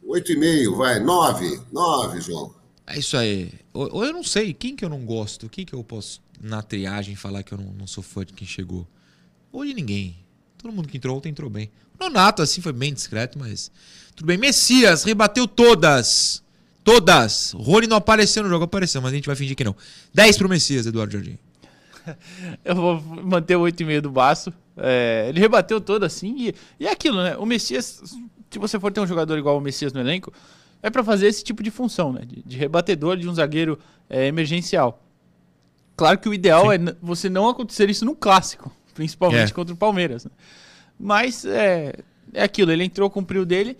Oito e meio, vai, nove, nove, João. É isso aí. Ou, eu não sei, quem que eu não gosto? Quem que eu posso, na triagem, falar que eu não, não sou fã de quem chegou? Ou de ninguém. Todo mundo que entrou ontem entrou bem. O Nonato, assim, foi bem discreto, mas tudo bem. Messias rebateu todas. Todas. Rony não apareceu no jogo, apareceu, mas a gente vai fingir que não. 10 pro Messias, Eduardo Jardim. Eu vou manter o 8,5 do Baço. É, ele rebateu todas, assim. E, e é aquilo, né? O Messias, se você for ter um jogador igual o Messias no elenco, é para fazer esse tipo de função, né? De, de rebatedor de um zagueiro é, emergencial. Claro que o ideal Sim. é você não acontecer isso no clássico, principalmente é. contra o Palmeiras. Né? Mas é, é aquilo, ele entrou, cumpriu dele,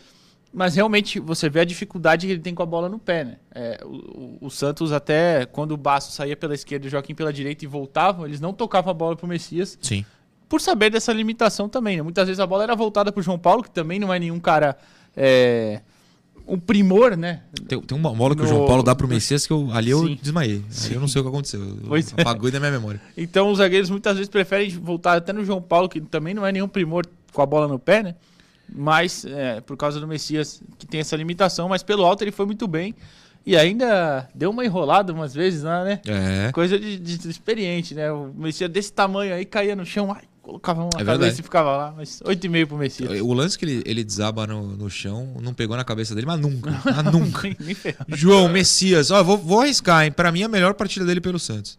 mas realmente você vê a dificuldade que ele tem com a bola no pé, né? É, o, o, Santos até, quando o Baço saía pela esquerda e o Joaquim pela direita e voltavam, eles não tocavam a bola pro Messias. Sim. Por saber dessa limitação também, né? Muitas vezes a bola era voltada pro João Paulo, que também não é nenhum cara... É, um primor, né? Tem, tem uma bola que no... o João Paulo dá pro Messias que eu, ali eu Sim. desmaiei. Aí eu não sei o que aconteceu. Pois é. apagou é. da minha memória. Então os zagueiros muitas vezes preferem voltar até no João Paulo, que também não é nenhum primor com a bola no pé, né? Mas é, por causa do Messias, que tem essa limitação, mas pelo alto ele foi muito bem. E ainda deu uma enrolada umas vezes lá, né? É. Coisa de, de experiente, né? O Messias desse tamanho aí caía no chão. Ai, colocava uma É cabeça verdade. e ficava lá, mas 8,5 pro Messias. O lance que ele, ele desaba no, no chão não pegou na cabeça dele, mas nunca. Mas nunca. João Messias, ó, vou, vou arriscar, hein? Pra mim, a melhor partida dele pelo Santos.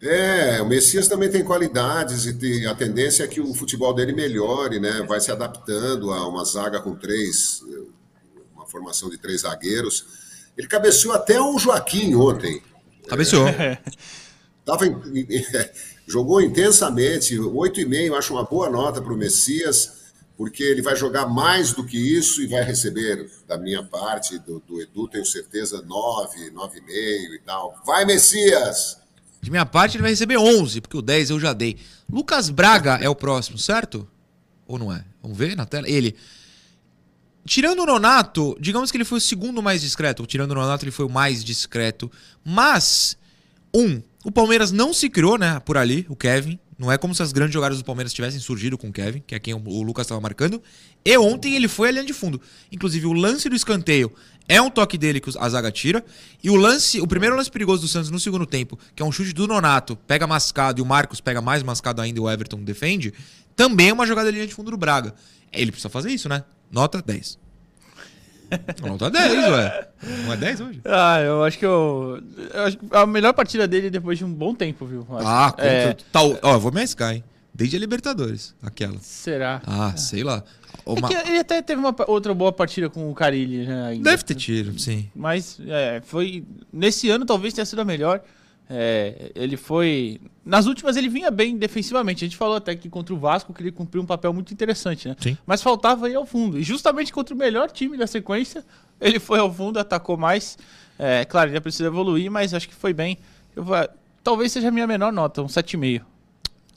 É, o Messias também tem qualidades e tem- a tendência é que o futebol dele melhore, né? Vai se adaptando a uma zaga com três, uma formação de três zagueiros. Ele cabeceou até o Joaquim ontem. Cabeceou. Tava em- jogou intensamente, 8,5, acho uma boa nota para o Messias, porque ele vai jogar mais do que isso e vai receber, da minha parte, do, do Edu, tenho certeza, 9, 9,5 e tal. Vai, Messias! De minha parte, ele vai receber 11, porque o 10 eu já dei. Lucas Braga é o próximo, certo? Ou não é? Vamos ver na tela? Ele. Tirando o Nonato, digamos que ele foi o segundo mais discreto. Tirando o Nonato, ele foi o mais discreto. Mas, um, o Palmeiras não se criou, né, por ali, o Kevin. Não é como se as grandes jogadas do Palmeiras tivessem surgido com o Kevin, que é quem o Lucas estava marcando. E ontem ele foi a linha de fundo. Inclusive, o lance do escanteio é um toque dele que a zaga tira. E o lance, o primeiro lance perigoso do Santos no segundo tempo, que é um chute do Nonato, pega mascado e o Marcos pega mais mascado ainda e o Everton defende, também é uma jogada linha de fundo do Braga. Ele precisa fazer isso, né? Nota 10. Nota 10, ué. Não é 10 hoje? Ah, eu acho que eu, eu acho que a melhor partida dele depois de um bom tempo, viu? Acho- Ah, contra... é, tal. Ó, eu vou me arriscar, hein? Desde a Libertadores, aquela. será? Ah, sei lá. É Uma- que ele até teve uma outra boa partida com o Carilli, né? ainda. Deve ter tido, sim. Mas é, foi. Nesse ano talvez tenha sido a melhor. É, ele foi. Nas últimas ele vinha bem defensivamente. A gente falou até que contra o Vasco que ele cumpriu um papel muito interessante, né? Sim. Mas faltava ir ao fundo. E justamente contra o melhor time da sequência, ele foi ao fundo, atacou mais. É, claro, ainda precisa evoluir, mas acho que foi bem. Eu vou- talvez seja a minha menor nota, um 7,5.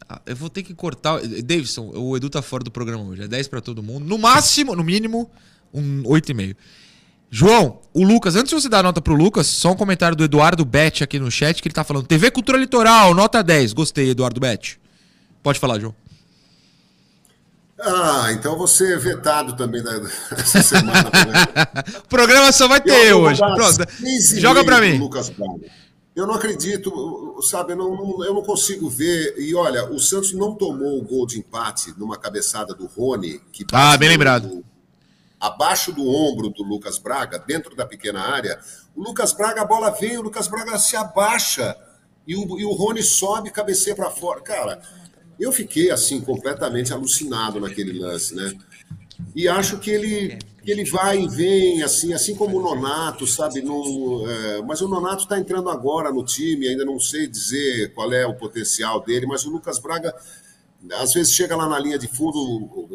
Ah, Eu vou ter que cortar. Davidson, o Edu tá fora do programa hoje. É 10 pra todo mundo. No máximo, no mínimo, um 8,5. João, o Lucas, antes de você dar a nota pro Lucas, só um comentário do Eduardo Bet aqui no chat, que ele tá falando: TV Cultura Litoral, nota 10. Gostei, Eduardo Bet. Pode falar, João. Ah, então você é vetado também da- dessa semana. né? O programa só vai ter eu hoje. Pronto. Joga pro mim. Lucas Braga. Eu não acredito, sabe, eu não, não- eu não consigo ver. E olha, o Santos não tomou o gol de empate numa cabeçada do Rony. Que Ah, bem lembrado. Abaixo do ombro do Lucas Braga, dentro da pequena área. O Lucas Braga, a bola vem, o Lucas Braga se abaixa e o, e o Rony sobe e cabeceia para fora. Cara, eu fiquei assim completamente alucinado naquele lance, né? E acho que ele, que ele vai e vem, assim, assim como o Nonato, sabe? Não, é, mas o Nonato está entrando agora no time, ainda não sei dizer qual é o potencial dele, mas o Lucas Braga, às vezes, chega lá na linha de fundo,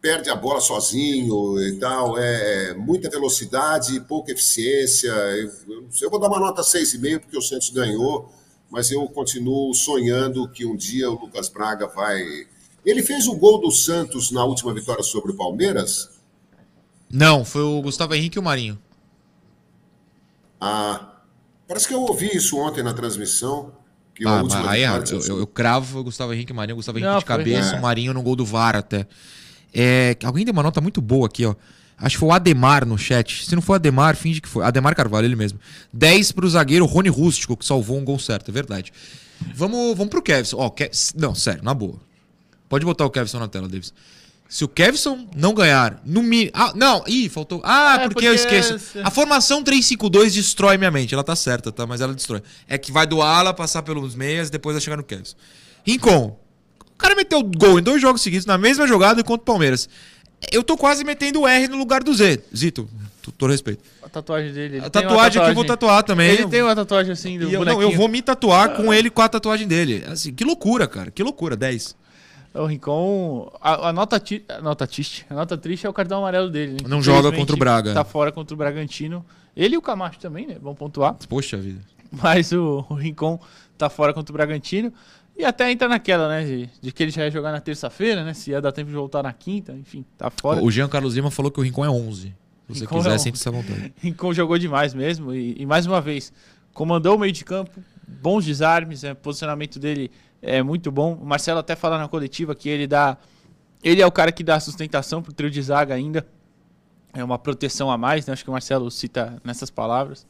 perde a bola sozinho e tal, é muita velocidade, pouca eficiência. Eu, vou dar uma nota 6,5 porque o Santos ganhou, mas eu continuo sonhando que um dia o Lucas Braga vai. Ele fez o gol do Santos na última vitória sobre o Palmeiras. Não, foi o Gustavo Henrique e o Marinho. Ah, parece que eu ouvi isso ontem na transmissão. Que Ah, mas aí é, eu, eu, eu cravo o Gustavo Henrique e Marinho, o Gustavo Henrique Não, de foi. cabeça, É. o Marinho no gol do VAR até. É, alguém deu uma nota muito boa aqui, ó. Acho que foi o Ademar no chat. Se não for Ademar, finge que foi. Ademar Carvalho, ele mesmo. 10 pro zagueiro Rony Rústico, que salvou um gol certo, é verdade. Vamos, vamos pro Kevson. Ó, Ke- Não, sério, na boa. Pode botar o Kevson na tela, Davis. Se o Kevson não ganhar, no mínimo. Ah, não, ih, faltou. Ah, É, porque, eu porque esqueço. esse- A formação 352 destrói minha mente. Ela tá certa, tá? Mas ela destrói. É que vai do ala, passar pelos meias e depois vai chegar no Kevson. Rincon. O cara meteu gol em dois jogos seguidos, na mesma jogada contra o Palmeiras. Eu tô quase metendo o R no lugar do Z. Zito, todo respeito. A tatuagem dele. ele A tatuagem aqui eu vou tatuar também. Ele tem uma tatuagem assim do E eu, não, eu vou me tatuar com ele com a tatuagem dele. Assim, que loucura, cara. Que loucura. 10. O Rincon. A, a nota, ti- a nota triste. A nota triste é o cartão amarelo dele. Né? Não joga contra o Braga. Tá fora contra o Bragantino. Ele e o Camacho também, né? Vão pontuar. Poxa vida. Mas o, o Rincon tá fora contra o Bragantino. E até entra naquela, né? De, de que ele já ia jogar na terça-feira, né? Se ia dar tempo de voltar na quinta, enfim, tá fora. O Jean Carlos Lima falou que o Rincon é 11. Se você Rincon é quiser, 11. sente-se à vontade. Rincon jogou demais mesmo. E, e mais uma vez, comandou o meio de campo, bons desarmes, é, o posicionamento dele é muito bom. O Marcelo até fala na coletiva que ele dá. Ele é o cara que dá sustentação pro trio de zaga ainda. É uma proteção a mais, né? Acho que o Marcelo cita nessas palavras.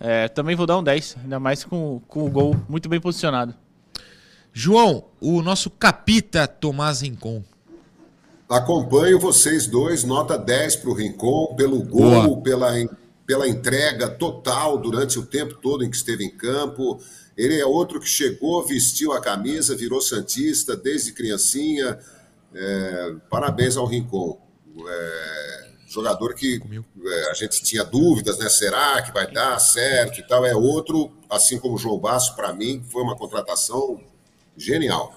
É, também vou dar um 10, ainda mais com, com o gol muito bem posicionado. João, o nosso capita Tomás Rincon. Acompanho vocês dois, nota 10 para o Rincon, pelo gol, pela, pela entrega total durante o tempo todo em que esteve em campo. Ele é outro que chegou, vestiu a camisa, virou Santista desde criancinha. É, parabéns ao Rincon. É, jogador que é, a gente tinha dúvidas, né? Será que vai dar certo e tal? É outro, assim como o João Basso, para mim, foi uma contratação genial.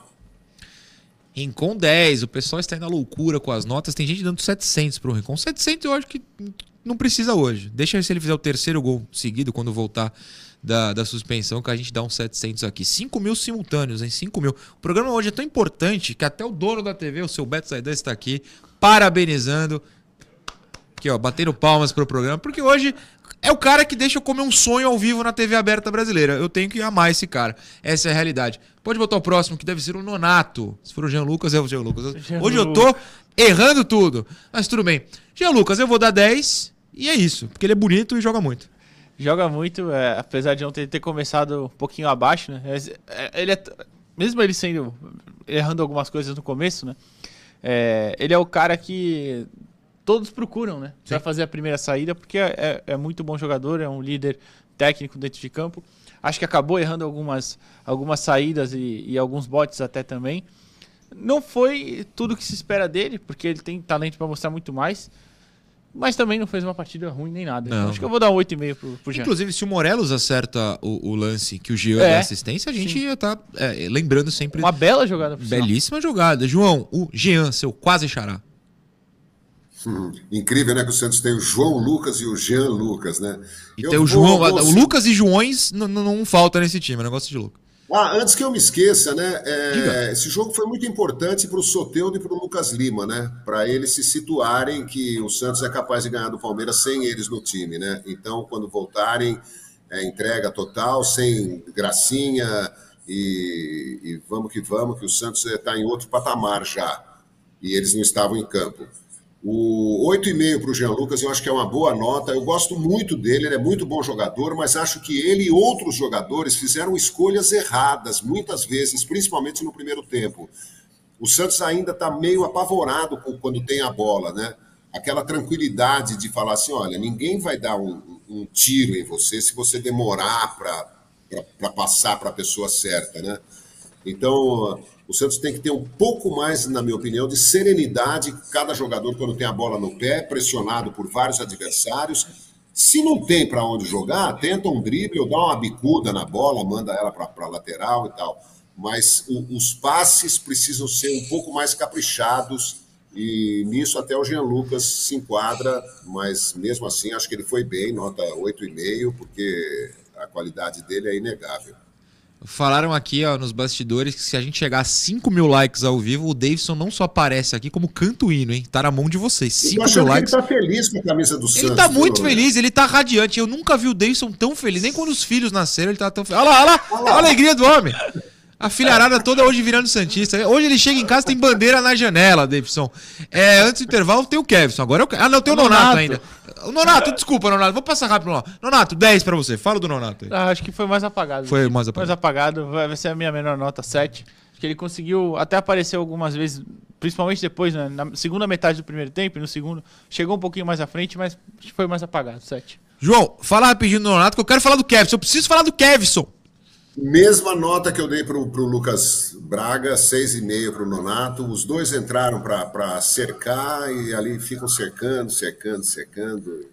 Rincon 10, o pessoal está indo à loucura com as notas. Tem gente dando 700 para o Rincon. 700 eu acho que não precisa hoje. Deixa se ele fizer o terceiro gol seguido quando voltar da, da suspensão, que a gente dá uns 700 aqui. 5 mil simultâneos, hein? 5 mil. O programa hoje é tão importante que até o dono da TV, o seu Beto Zaidan, está aqui parabenizando. Aqui, ó, batendo palmas pro programa, porque hoje é o cara que deixa eu comer um sonho ao vivo na TV aberta brasileira. Eu tenho que amar esse cara. Essa é a realidade. Pode botar o próximo, que deve ser o Nonato. Se for o Jean Lucas, é o Jean Lucas. Jean Hoje eu tô errando tudo. Mas tudo bem. Jean Lucas, eu vou dar 10 e é isso. Porque ele é bonito e joga muito. Joga muito, é, apesar de ontem ter começado um pouquinho abaixo, né? É, ele é, mesmo ele sendo errando algumas coisas no começo, né? É, ele é o cara que todos procuram, né? Para fazer a primeira saída, porque é, é, é, muito bom jogador, é um líder técnico dentro de campo. Acho que acabou errando algumas, algumas saídas e, e alguns botes até também. Não foi tudo que se espera dele, porque ele tem talento para mostrar muito mais. Mas também não fez uma partida ruim nem nada. Não. Acho que eu vou dar um 8,5 pro, pro Jean. Inclusive, se o Morelos acerta o, o lance que o Jean é, dá assistência, a gente sim. ia estar tá, é, lembrando sempre. Uma bela jogada. Belíssima jogada. João, o Jean, seu quase xará. Hum, incrível, né? Que o Santos tem o João Lucas e o Jean Lucas, né? E tem o João. Vou... O Lucas e Joões não, não falta nesse time, é um negócio de louco. Ah, antes que eu me esqueça, né? É, esse jogo foi muito importante para o Soteudo e para o Lucas Lima, né? Para eles se situarem que o Santos é capaz de ganhar do Palmeiras sem eles no time, né? Então, quando voltarem, é, entrega total, sem gracinha e, e vamos que vamos, que o Santos está em outro patamar já. E eles não estavam em campo. O 8,5 para o Jean Lucas eu acho que é uma boa nota. Eu gosto muito dele, ele é muito bom jogador, mas acho que ele e outros jogadores fizeram escolhas erradas, muitas vezes, principalmente no primeiro tempo. O Santos ainda está meio apavorado quando tem a bola, né? Aquela tranquilidade de falar assim: olha, ninguém vai dar um, um tiro em você se você demorar para passar para a pessoa certa, né? Então, o Santos tem que ter um pouco mais, na minha opinião, de serenidade. Cada jogador, quando tem a bola no pé, pressionado por vários adversários. Se não tem para onde jogar, tenta um drible ou dá uma bicuda na bola, manda ela para lateral e tal. Mas o, os passes precisam ser um pouco mais caprichados. E nisso até o Jean Lucas se enquadra, mas mesmo assim acho que ele foi bem, nota 8,5, porque a qualidade dele é inegável. Falaram aqui ó, nos bastidores que se a gente chegar a 5 mil likes ao vivo, o Davidson não só aparece aqui, como canta o hino, hein? Tá na mão de vocês. 5 mil likes. Ele tá feliz com a camisa do ele Santos. Ele tá muito feliz, ele tá radiante. Eu nunca vi o Davidson tão feliz. Nem quando os filhos nasceram, ele tá tão feliz. Olha lá, olha lá, olha lá. a alegria do homem. A filharada toda hoje virando Santista. Hoje ele chega em casa tem bandeira na janela, Davidson. É, antes do intervalo tem o Kevson. Agora é o... Ah, não, tem o Nonato, Nonato ainda. O Nonato, desculpa, Nonato. Vou passar rápido. Nonato, Nonato 10 pra você. Fala do Nonato aí. Ah, acho que foi mais apagado. Foi mais apagado. Mais apagado. Vai ser a minha menor nota, 7. Acho que ele conseguiu até aparecer algumas vezes, principalmente depois, né, na segunda metade do primeiro tempo, no segundo. Chegou um pouquinho mais à frente, mas foi mais apagado, 7. João, fala rapidinho do Nonato que eu quero falar do Kevson. Eu preciso falar do Kevson. Mesma nota que eu dei para o Lucas Braga, 6,5 para o Nonato. Os dois entraram para cercar e ali ficam cercando, cercando, cercando.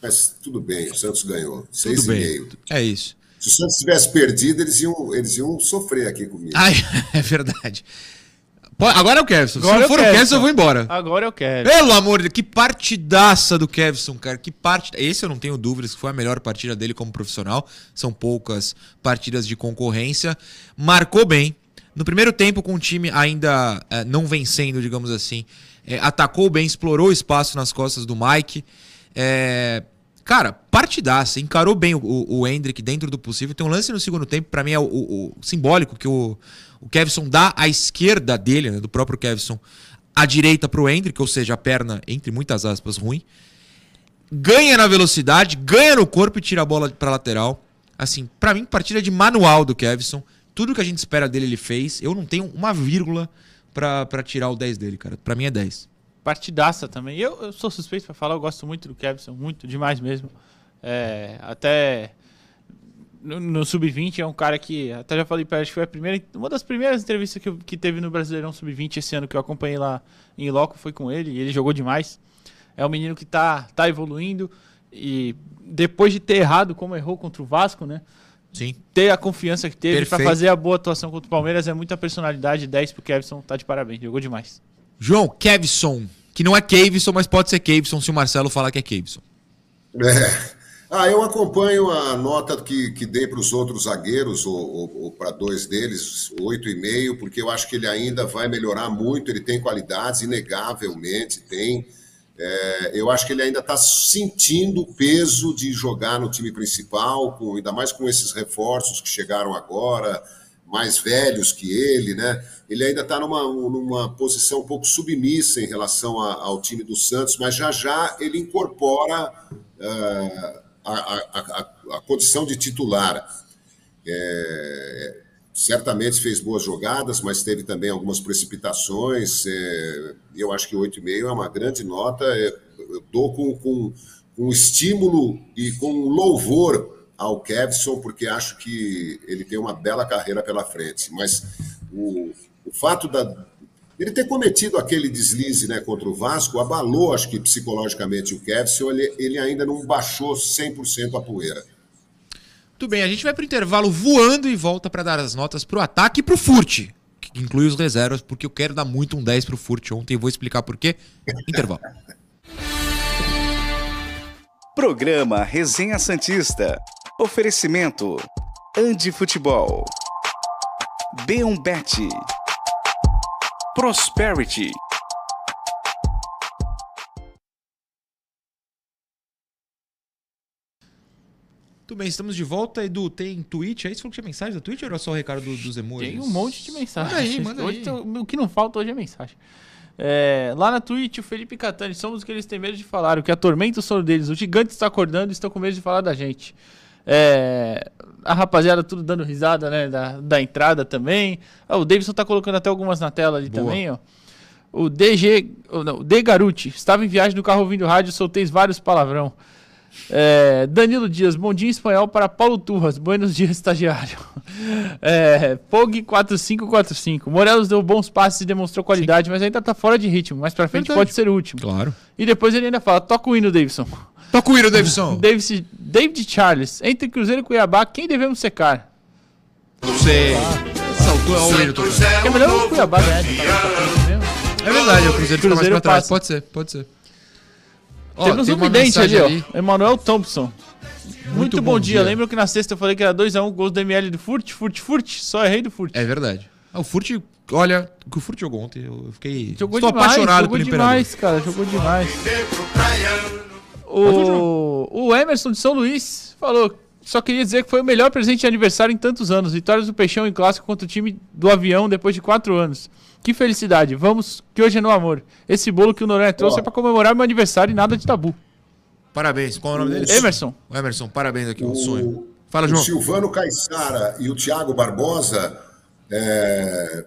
Mas tudo bem, o Santos ganhou. 6,5. É isso. Se o Santos tivesse perdido, eles iam, eles iam sofrer aqui comigo. Ai, é verdade. Agora é o Kevson. Agora Se não for o Kevson, eu vou embora. Agora é o Kevson. Pelo amor de Deus, que partidaça do Kevson, cara. Que parte. Esse eu não tenho dúvidas que foi a melhor partida dele como profissional. São poucas partidas de concorrência. Marcou bem. No primeiro tempo, com o time ainda é, não vencendo, digamos assim, é, atacou bem, explorou o espaço nas costas do Mike. É, cara, partidaça. Encarou bem o, o, o Hendrick dentro do possível. Tem um lance no segundo tempo, para mim é o, o, o simbólico que o o Kevson dá à esquerda dele, né, do próprio Kevson, a direita para o Hendrick, ou seja, a perna, entre muitas aspas, ruim. Ganha na velocidade, ganha no corpo e tira a bola para lateral. Assim, para mim, partida de manual do Kevson. tudo que a gente espera dele ele fez. Eu não tenho uma vírgula pra tirar o 10 dele, cara. Pra mim é 10. partidaça também. Eu, eu sou suspeito pra falar, eu gosto muito do Kevson, muito, demais mesmo. É, até no, no Sub-20 é um cara que, até já falei pra ele, acho que foi a primeira, uma das primeiras entrevistas que, eu- que teve no Brasileirão Sub-20 esse ano que eu acompanhei lá em loco foi com ele, e ele jogou demais. É um menino que tá, tá evoluindo e depois de ter errado como errou contra o Vasco, né? Sim. Ter a confiança que teve pra Perfeito. fazer a boa atuação contra o Palmeiras é muita personalidade. 10 pro Kevson, tá de parabéns, jogou demais. João, Kevson. Que não é Kevson, mas pode ser Kevson se o Marcelo falar que é Kevson. É. Ah, eu acompanho a nota que, que dei para os outros zagueiros, ou, ou, ou para dois deles, 8,5, porque eu acho que ele ainda vai melhorar muito. Ele tem qualidades, inegavelmente tem. É, eu acho que ele ainda está sentindo o peso de jogar no time principal, com, ainda mais com esses reforços que chegaram agora, mais velhos que ele, né? Ele ainda está numa, numa posição um pouco submissa em relação a- ao time do Santos, mas já já ele incorpora ah, a, a- a- condição de titular. É, certamente fez boas jogadas, mas teve também algumas precipitações. é, eu acho que 8,5 é uma grande nota. é, eu dou com, com, com estímulo e com louvor ao Kevson, porque acho que ele tem uma bela carreira pela frente. Mas o, o fato da, ele ter cometido aquele deslize né, contra o Vasco abalou, acho que psicologicamente, o Kevson. Ele, ele ainda não baixou 100% a poeira. Muito bem, a gente vai pro intervalo voando e volta pra dar as notas pro ataque e pro Furt. Que inclui os reservas, porque eu quero dar muito um 10 pro Furt ontem e vou explicar por quê. Intervalo. Programa Resenha Santista. Oferecimento. Andi Futebol. B1 Bet. Prosperity. Muito bem, estamos de volta. Edu, tem tweet aí? Você falou que tinha mensagem da Twitch ou era só o recado do- dos emojis? Tem um monte de mensagens. Manda aí, manda hoje aí. tem- o que não falta hoje é mensagem. É, lá na Twitch, o Felipe Catani, somos o que eles têm medo de falar, o que atormenta o sono deles. O gigante está acordando e estão com medo de falar da gente. É, a rapaziada tudo dando risada, né? Da, da entrada também. Ah, o Davidson tá colocando até algumas na tela ali Boa. também, ó. O DG. oh, Não, o D Garuti, estava em viagem no carro ouvindo rádio, soltei vários palavrão. É, Danilo Dias, bom dia em espanhol para Paulo Turras, buenos dias, estagiário. É, Pog 4545, Morelos deu bons passes e demonstrou qualidade, mas ainda tá fora de ritmo. Mais pra frente Verdade. pode ser o último. Claro. E depois ele ainda fala: toca o hino, Davidson. Toca o hino, Davidson. David, David Charles, entre Cruzeiro e Cuiabá, quem devemos secar? Não sei. Saltou é o tocando. Santos é É o melhor o novo Cuiabá, né? campeão. É verdade, o Cruzeiro fica mais Cruzeiro pra trás. passa. Pode ser, pode ser. Ó, Temos tem um vidente ali, ó. Emanuel Thompson. Muito, bom, bom dia. dia. Lembram que na sexta eu falei que era 2x1 gols do ML do Furt, Furt, Furt? Só errei do Furt. É verdade. Ah, o Furt, olha, o que o Furt jogou ontem, eu fiquei. Jogou Estou demais, apaixonado jogou pelo demais, cara. Jogou demais. O, o Emerson de São Luís falou. Só queria dizer que foi o melhor presente de aniversário em tantos anos. Vitórias do Peixão em clássico contra o time do avião depois de quatro anos. Que felicidade. Vamos, que hoje é no amor. Esse bolo que o Noronha trouxe é pra comemorar meu aniversário e nada de tabu. Parabéns. Qual é o nome dele? Emerson. O Emerson, parabéns aqui, um O- sonho. Fala, O João. Silvano Caissara e o Thiago Barbosa é,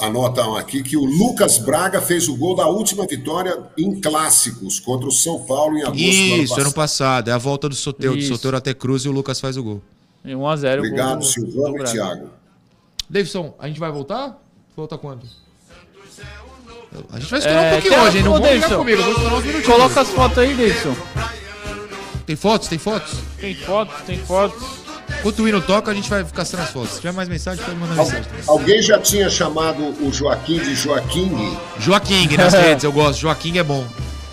anotam aqui que o Lucas Braga fez o gol da última vitória em clássicos contra o São Paulo em agosto do Isso, ano passado. É a volta do Soteu, do Isso. Soteu até Cruz e o Lucas faz o gol. E 1x0. Obrigado, Silvano e Thiago. Davidson, a gente vai voltar? Volta quando? A gente vai esperar um É, pouquinho tem- hoje, hein? Não Davidson, comigo, esperar uns minutinhos. Coloca as fotos aí, Davidson. Tem fotos? Tem fotos? Tem fotos, tem fotos. Enquanto o hino toca, a gente vai caçando as fotos. Se tiver mais mensagem, pode mandar mensagem. Alguém já tinha chamado o Joaquim de Joaquim? Joaquim nas redes, eu gosto. Joaquim é bom.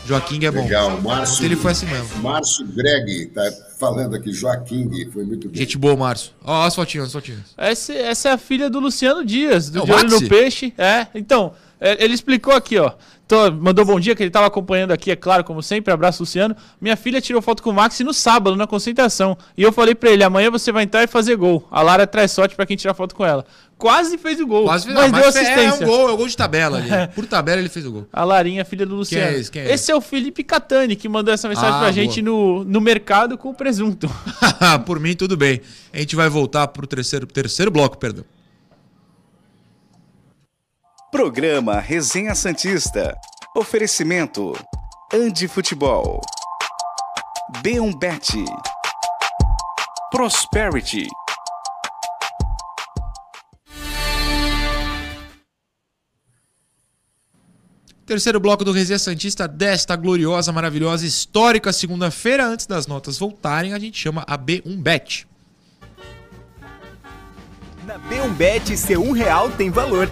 Joaquim é bom. Legal, Márcio. Ele foi assim mesmo. Márcio Greg tá falando aqui, Joaquim, foi muito bem. Gente boa, Márcio. Ó, as fotinhas, as fotinhas. Essa, essa é a filha do Luciano Dias, do É o De Olho Maxi? no Peixe. É, então, ele explicou aqui, ó. Tô- mandou bom dia, que ele tava acompanhando aqui, é claro, como sempre. Abraço, Luciano. Minha filha tirou foto com o Maxi no sábado, na concentração. E eu falei pra ele: amanhã você vai entrar e fazer gol. A Lara traz sorte pra quem tirar foto com ela. quase fez o gol. Quase fez, mas, mas deu é- assistência. É um gol, é um gol de tabela ali. Por tabela ele fez o gol. A Larinha, filha do Luciano. é esse? Quem é esse é o Felipe Catani, que mandou essa mensagem Ah, pra gente no, no mercado com o presunto. Por mim, tudo bem. A gente vai voltar pro terceiro, terceiro bloco, perdão. Programa Resenha Santista. Oferecimento. Andi Futebol. B1Bet. Prosperity. Terceiro bloco do Resenha Santista desta gloriosa, maravilhosa, histórica segunda-feira. Antes das notas voltarem, a gente chama a B1Bet. Na B1Bet, seu um real tem valor.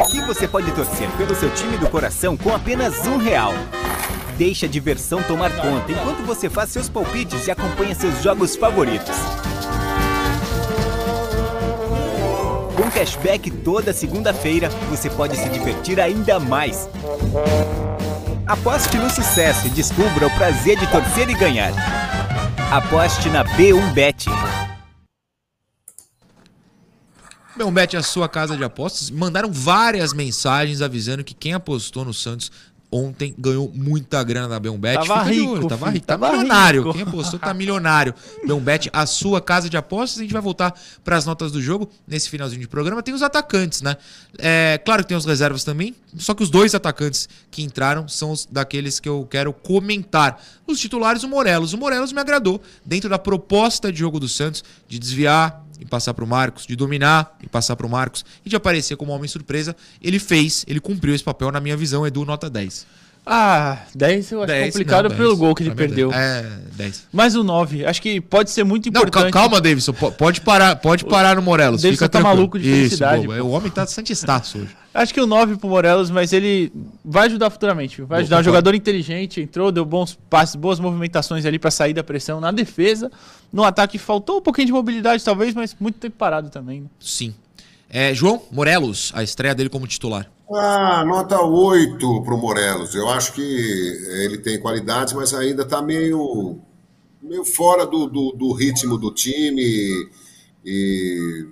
Aqui você pode torcer pelo seu time do coração com apenas um real. Deixe a diversão tomar conta enquanto você faz seus palpites e acompanha seus jogos favoritos. Com cashback toda segunda-feira, você pode se divertir ainda mais. Aposte no sucesso e descubra o prazer de torcer e ganhar. Aposte na B1Bet. B1Bet é a sua casa de apostas. Mandaram várias mensagens avisando que quem apostou no Santos ontem ganhou muita grana da B1Bet. Tava Fica rico, olho, tava rico, tá tava milionário. rico. Quem apostou tá milionário. B1Bet, a sua casa de apostas. A gente vai voltar para as notas do jogo nesse finalzinho de programa. Tem os atacantes, né? É, claro que tem os reservas também, só que os dois atacantes que entraram são os daqueles que eu quero comentar. Os titulares, o Morelos. O Morelos me agradou dentro da proposta de jogo do Santos de desviar e passar pro Marcos, de dominar e passar pro Marcos e de aparecer como homem surpresa. Ele fez, ele cumpriu esse papel na minha visão, Edu, nota 10. Ah, 10 eu acho 10, complicado não, pelo 10. gol que ele é perdeu. 10. É, 10. Mas o 9, acho que pode ser muito Não, importante. cal- calma, Davidson. po- Pode parar, pode parar no Morelos. Davidson Fica tá tranquilo. maluco de Isso, felicidade, boa. pô. O homem tá santistaço hoje. Acho que o 9 pro Morelos, mas ele vai ajudar futuramente. Vai ajudar. Um jogador inteligente, entrou, deu bons passes, boas movimentações ali pra sair da pressão na defesa. No ataque faltou um pouquinho de mobilidade, talvez, mas muito tempo parado também. né? Sim. É, João Morelos, a estreia dele como titular. Ah, nota 8 para o Morelos. Eu acho que ele tem qualidades, mas ainda está meio, meio fora do, do, do ritmo do time e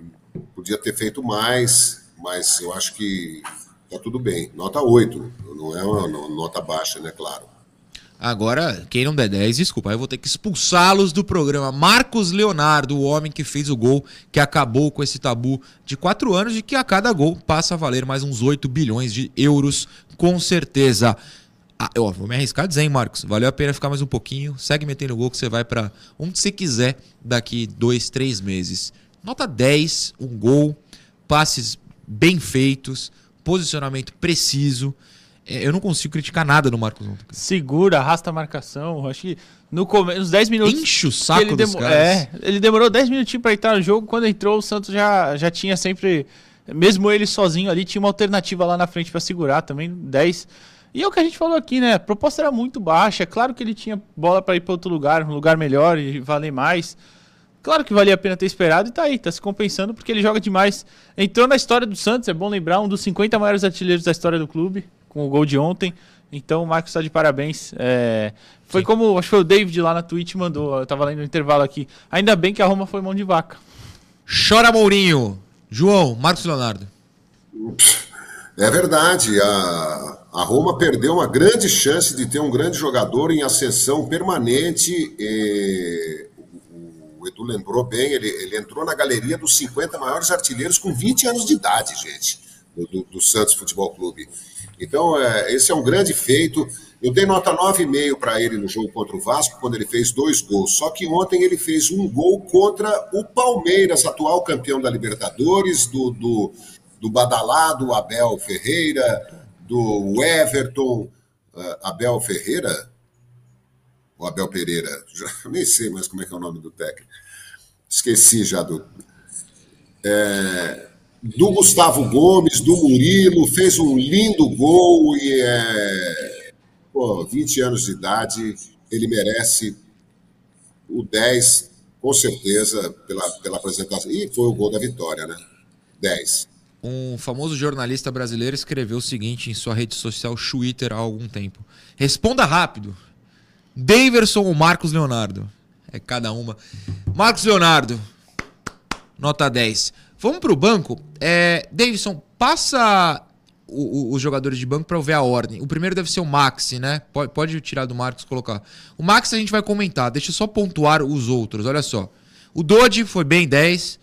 podia ter feito mais, mas eu acho que tá tudo bem. Nota 8, não é uma no- nota baixa, né? Claro. Agora, quem não der 10, desculpa, eu vou ter que expulsá-los do programa. Marcos Leonardo, o homem que fez o gol, que acabou com esse tabu de 4 anos e que a cada gol passa a valer mais uns 8 bilhões de euros, com certeza. Ah, vou me arriscar a dizer, hein, Marcos? Valeu a pena ficar mais um pouquinho. Segue metendo gol que você vai pra onde você quiser daqui 2, 3 meses. Nota 10, um gol, passes bem feitos, posicionamento preciso. É, Eu não consigo criticar nada no Marcos ontem. Segura, arrasta a marcação. Acho que no começo, nos 10 minutos. Enche o saco ele dos caras. É, ele demorou 10 minutinhos pra entrar no jogo. Quando entrou, o Santos já, já tinha sempre. Mesmo ele sozinho ali, tinha uma alternativa lá na frente pra segurar também. 10. E é o que a gente falou aqui, né? A proposta era muito baixa. É claro que ele tinha bola pra ir pra outro lugar, um lugar melhor e valer mais. Claro que valia a pena ter esperado e tá aí, tá se compensando porque ele joga demais. Entrou na história do Santos, é bom lembrar, um dos 50 maiores artilheiros da história do clube, com o gol de ontem. Então o Marcos tá de parabéns. É, foi como, acho que foi o David lá na Twitch mandou, eu tava lendo no intervalo aqui. Ainda bem que a Roma foi mão de vaca. Chora Mourinho. João, Marcos Leonardo. É verdade, a, a Roma perdeu uma grande chance de ter um grande jogador em ascensão permanente. e o, o Edu lembrou bem, ele, ele entrou na galeria dos 50 maiores artilheiros com 20 anos de idade, gente, do- do Santos Futebol Clube. Então, é, esse é um grande feito. Eu dei nota 9,5 para ele no jogo contra o Vasco, quando ele fez dois gols. Só que ontem ele fez um gol contra o Palmeiras, atual campeão da Libertadores, do, do, do badalado Abel Ferreira, do Everton. eh, Abel Ferreira? Ou Abel Pereira? Já, nem sei mais como é que é o nome do técnico. Esqueci já do. É, do Gustavo Gomes, do Murilo, fez um lindo gol e é, pô, 20 anos de idade, ele merece o 10, com certeza, pela, pela apresentação. E foi o gol da vitória, né? 10. Um famoso jornalista brasileiro escreveu o seguinte em sua rede social Twitter há algum tempo. Responda rápido. Daverson ou Marcos Leonardo? É cada uma. Marcos Leonardo. Nota 10. Vamos pro banco. É, Davidson, passa os jogadores de banco pra eu ver a ordem. O primeiro deve ser o Maxi, né? Pode, pode tirar do Marcos e colocar. O Maxi a gente vai comentar. Deixa eu só pontuar os outros. Olha só. O Dodge foi bem 10.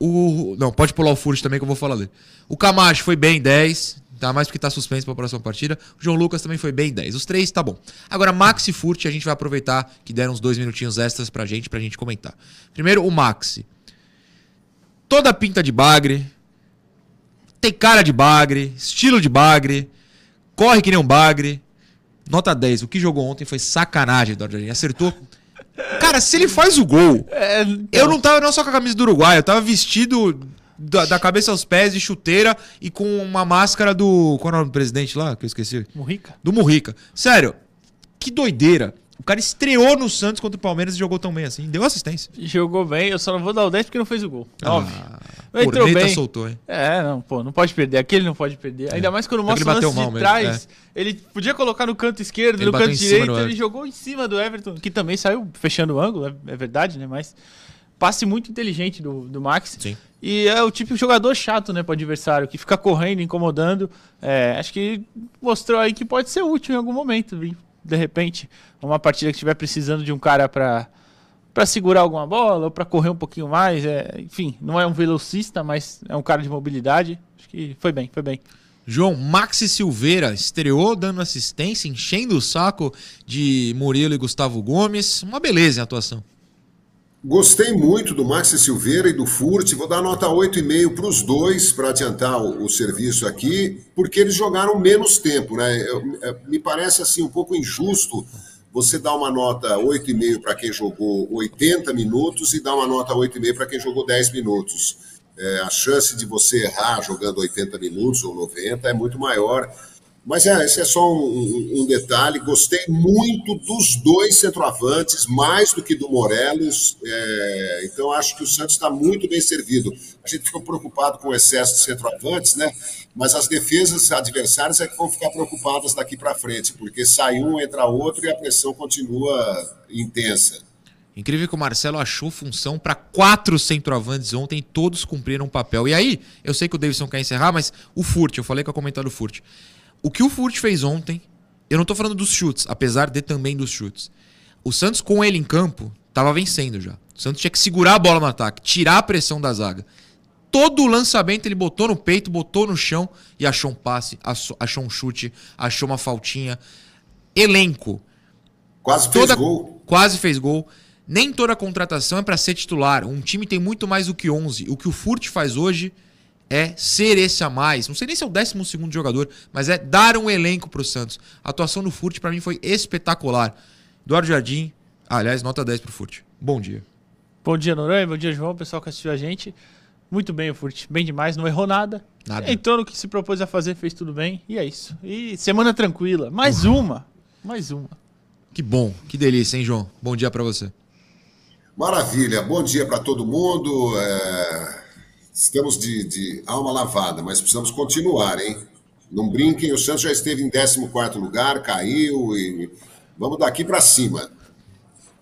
O. Não, pode pular o Furt também que eu vou falar dele. O Camacho foi bem 10. Tá mais porque tá suspenso pra próxima partida. O João Lucas também foi bem 10. Os três tá bom. Agora, Maxi e Furt, a gente vai aproveitar que deram uns dois minutinhos extras pra gente, pra gente comentar. Primeiro, o Maxi. Toda pinta de bagre. Tem cara de bagre. Estilo de bagre. Corre que nem um bagre. Nota 10. O que jogou ontem foi sacanagem, Eduardo. Acertou. Cara, se ele faz o gol. É, Eu não tava não só com a camisa do Uruguai, eu tava vestido da, da cabeça aos pés, de chuteira e com uma máscara do. Qual é o nome do presidente lá? Que eu esqueci. Murrica. Do Murrica. Sério, que doideira. O cara estreou no Santos contra o Palmeiras e jogou tão bem assim. Deu assistência. Jogou bem, eu só não vou dar o 10 porque não fez o gol. Ah, Óbvio. Entrou bem. soltou, hein? É, não, pô, não pode perder. Aquele não pode perder. Ainda mais quando mostra o lance de mesmo, trás. Ele podia colocar no canto esquerdo, Ele no canto direito. Ele jogou em cima do Everton, que também saiu fechando o ângulo, é, é verdade, né? Mas passe muito inteligente do, do Max. Sim. E é o tipo de jogador chato, né, pro adversário, que fica correndo, incomodando. É, acho que mostrou aí que pode ser útil em algum momento, viu? De repente. Uma partida que estiver precisando de um cara pra, pra segurar alguma bola ou pra correr um pouquinho mais. É, enfim, não é um velocista, mas é um cara de mobilidade. Acho que foi bem, foi bem. João, Maxi Silveira estreou dando assistência, enchendo o saco de Murilo e Gustavo Gomes. Uma beleza em atuação. Gostei muito do Maxi Silveira e do Furt. Vou dar nota 8,5 para os dois, para adiantar o, o serviço aqui, porque eles jogaram menos tempo. Né? Eu- é, me parece assim um pouco injusto você dar uma nota 8,5 para quem jogou 80 minutos e dar uma nota 8,5 para quem jogou 10 minutos. É, a chance de você errar jogando 80 minutos ou 90 é muito maior. Mas é, esse é só um, um- um detalhe. Gostei muito dos dois centroavantes, mais do que do Morelos. É, então, acho que o Santos está muito bem servido. A gente ficou preocupado com o excesso de centroavantes, né? Mas as defesas adversárias é que vão ficar preocupadas daqui para frente, porque sai um, entra outro e a pressão continua intensa. Incrível que o Marcelo achou função para quatro centroavantes ontem, todos cumpriram o papel. E aí, eu sei que o Davidson quer encerrar, mas o Furt, eu falei que eu comentar do Furt. O que o Furt fez ontem, eu não tô falando dos chutes, apesar de também dos chutes. O Santos, com ele em campo, tava vencendo já. O Santos tinha que segurar a bola no ataque, tirar a pressão da zaga. Todo o lançamento ele botou no peito, botou no chão e achou um passe, achou um chute, achou uma faltinha. Elenco. Quase fez Toda- gol. Quase fez gol. Nem toda contratação é para ser titular. Um time tem muito mais do que 11. O que o Furt faz hoje é ser esse a mais. Não sei nem se é o 12 segundo jogador, mas é dar um elenco pro Santos. A atuação do Furt para mim foi espetacular. Eduardo Jardim, aliás, nota 10 pro Furt. Bom dia. Bom dia, Noronha. Bom dia, João. Pessoal que assistiu a gente. Muito bem, o Furt. Bem demais. Não errou nada. Nada. Entrou no que se propôs a fazer, fez tudo bem. E é isso. E semana tranquila. Mais uma. Mais uma. Que bom, que delícia, hein, João? Bom dia para você. Maravilha, bom dia para todo mundo. É, Estamos de, de alma lavada, mas precisamos continuar, hein? Não brinquem, o Santos já esteve em 14 lugar, caiu e vamos daqui para cima.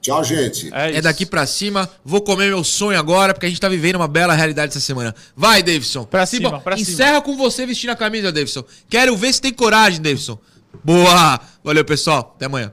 Tchau, gente. É, É daqui pra cima. Vou comer meu sonho agora, porque a gente tá vivendo uma bela realidade essa semana. Vai, Davidson. Pra cima, pra cima. Encerra com você vestindo a camisa, Davidson. Quero ver se tem coragem, Davidson. Boa! Valeu, pessoal. Até amanhã.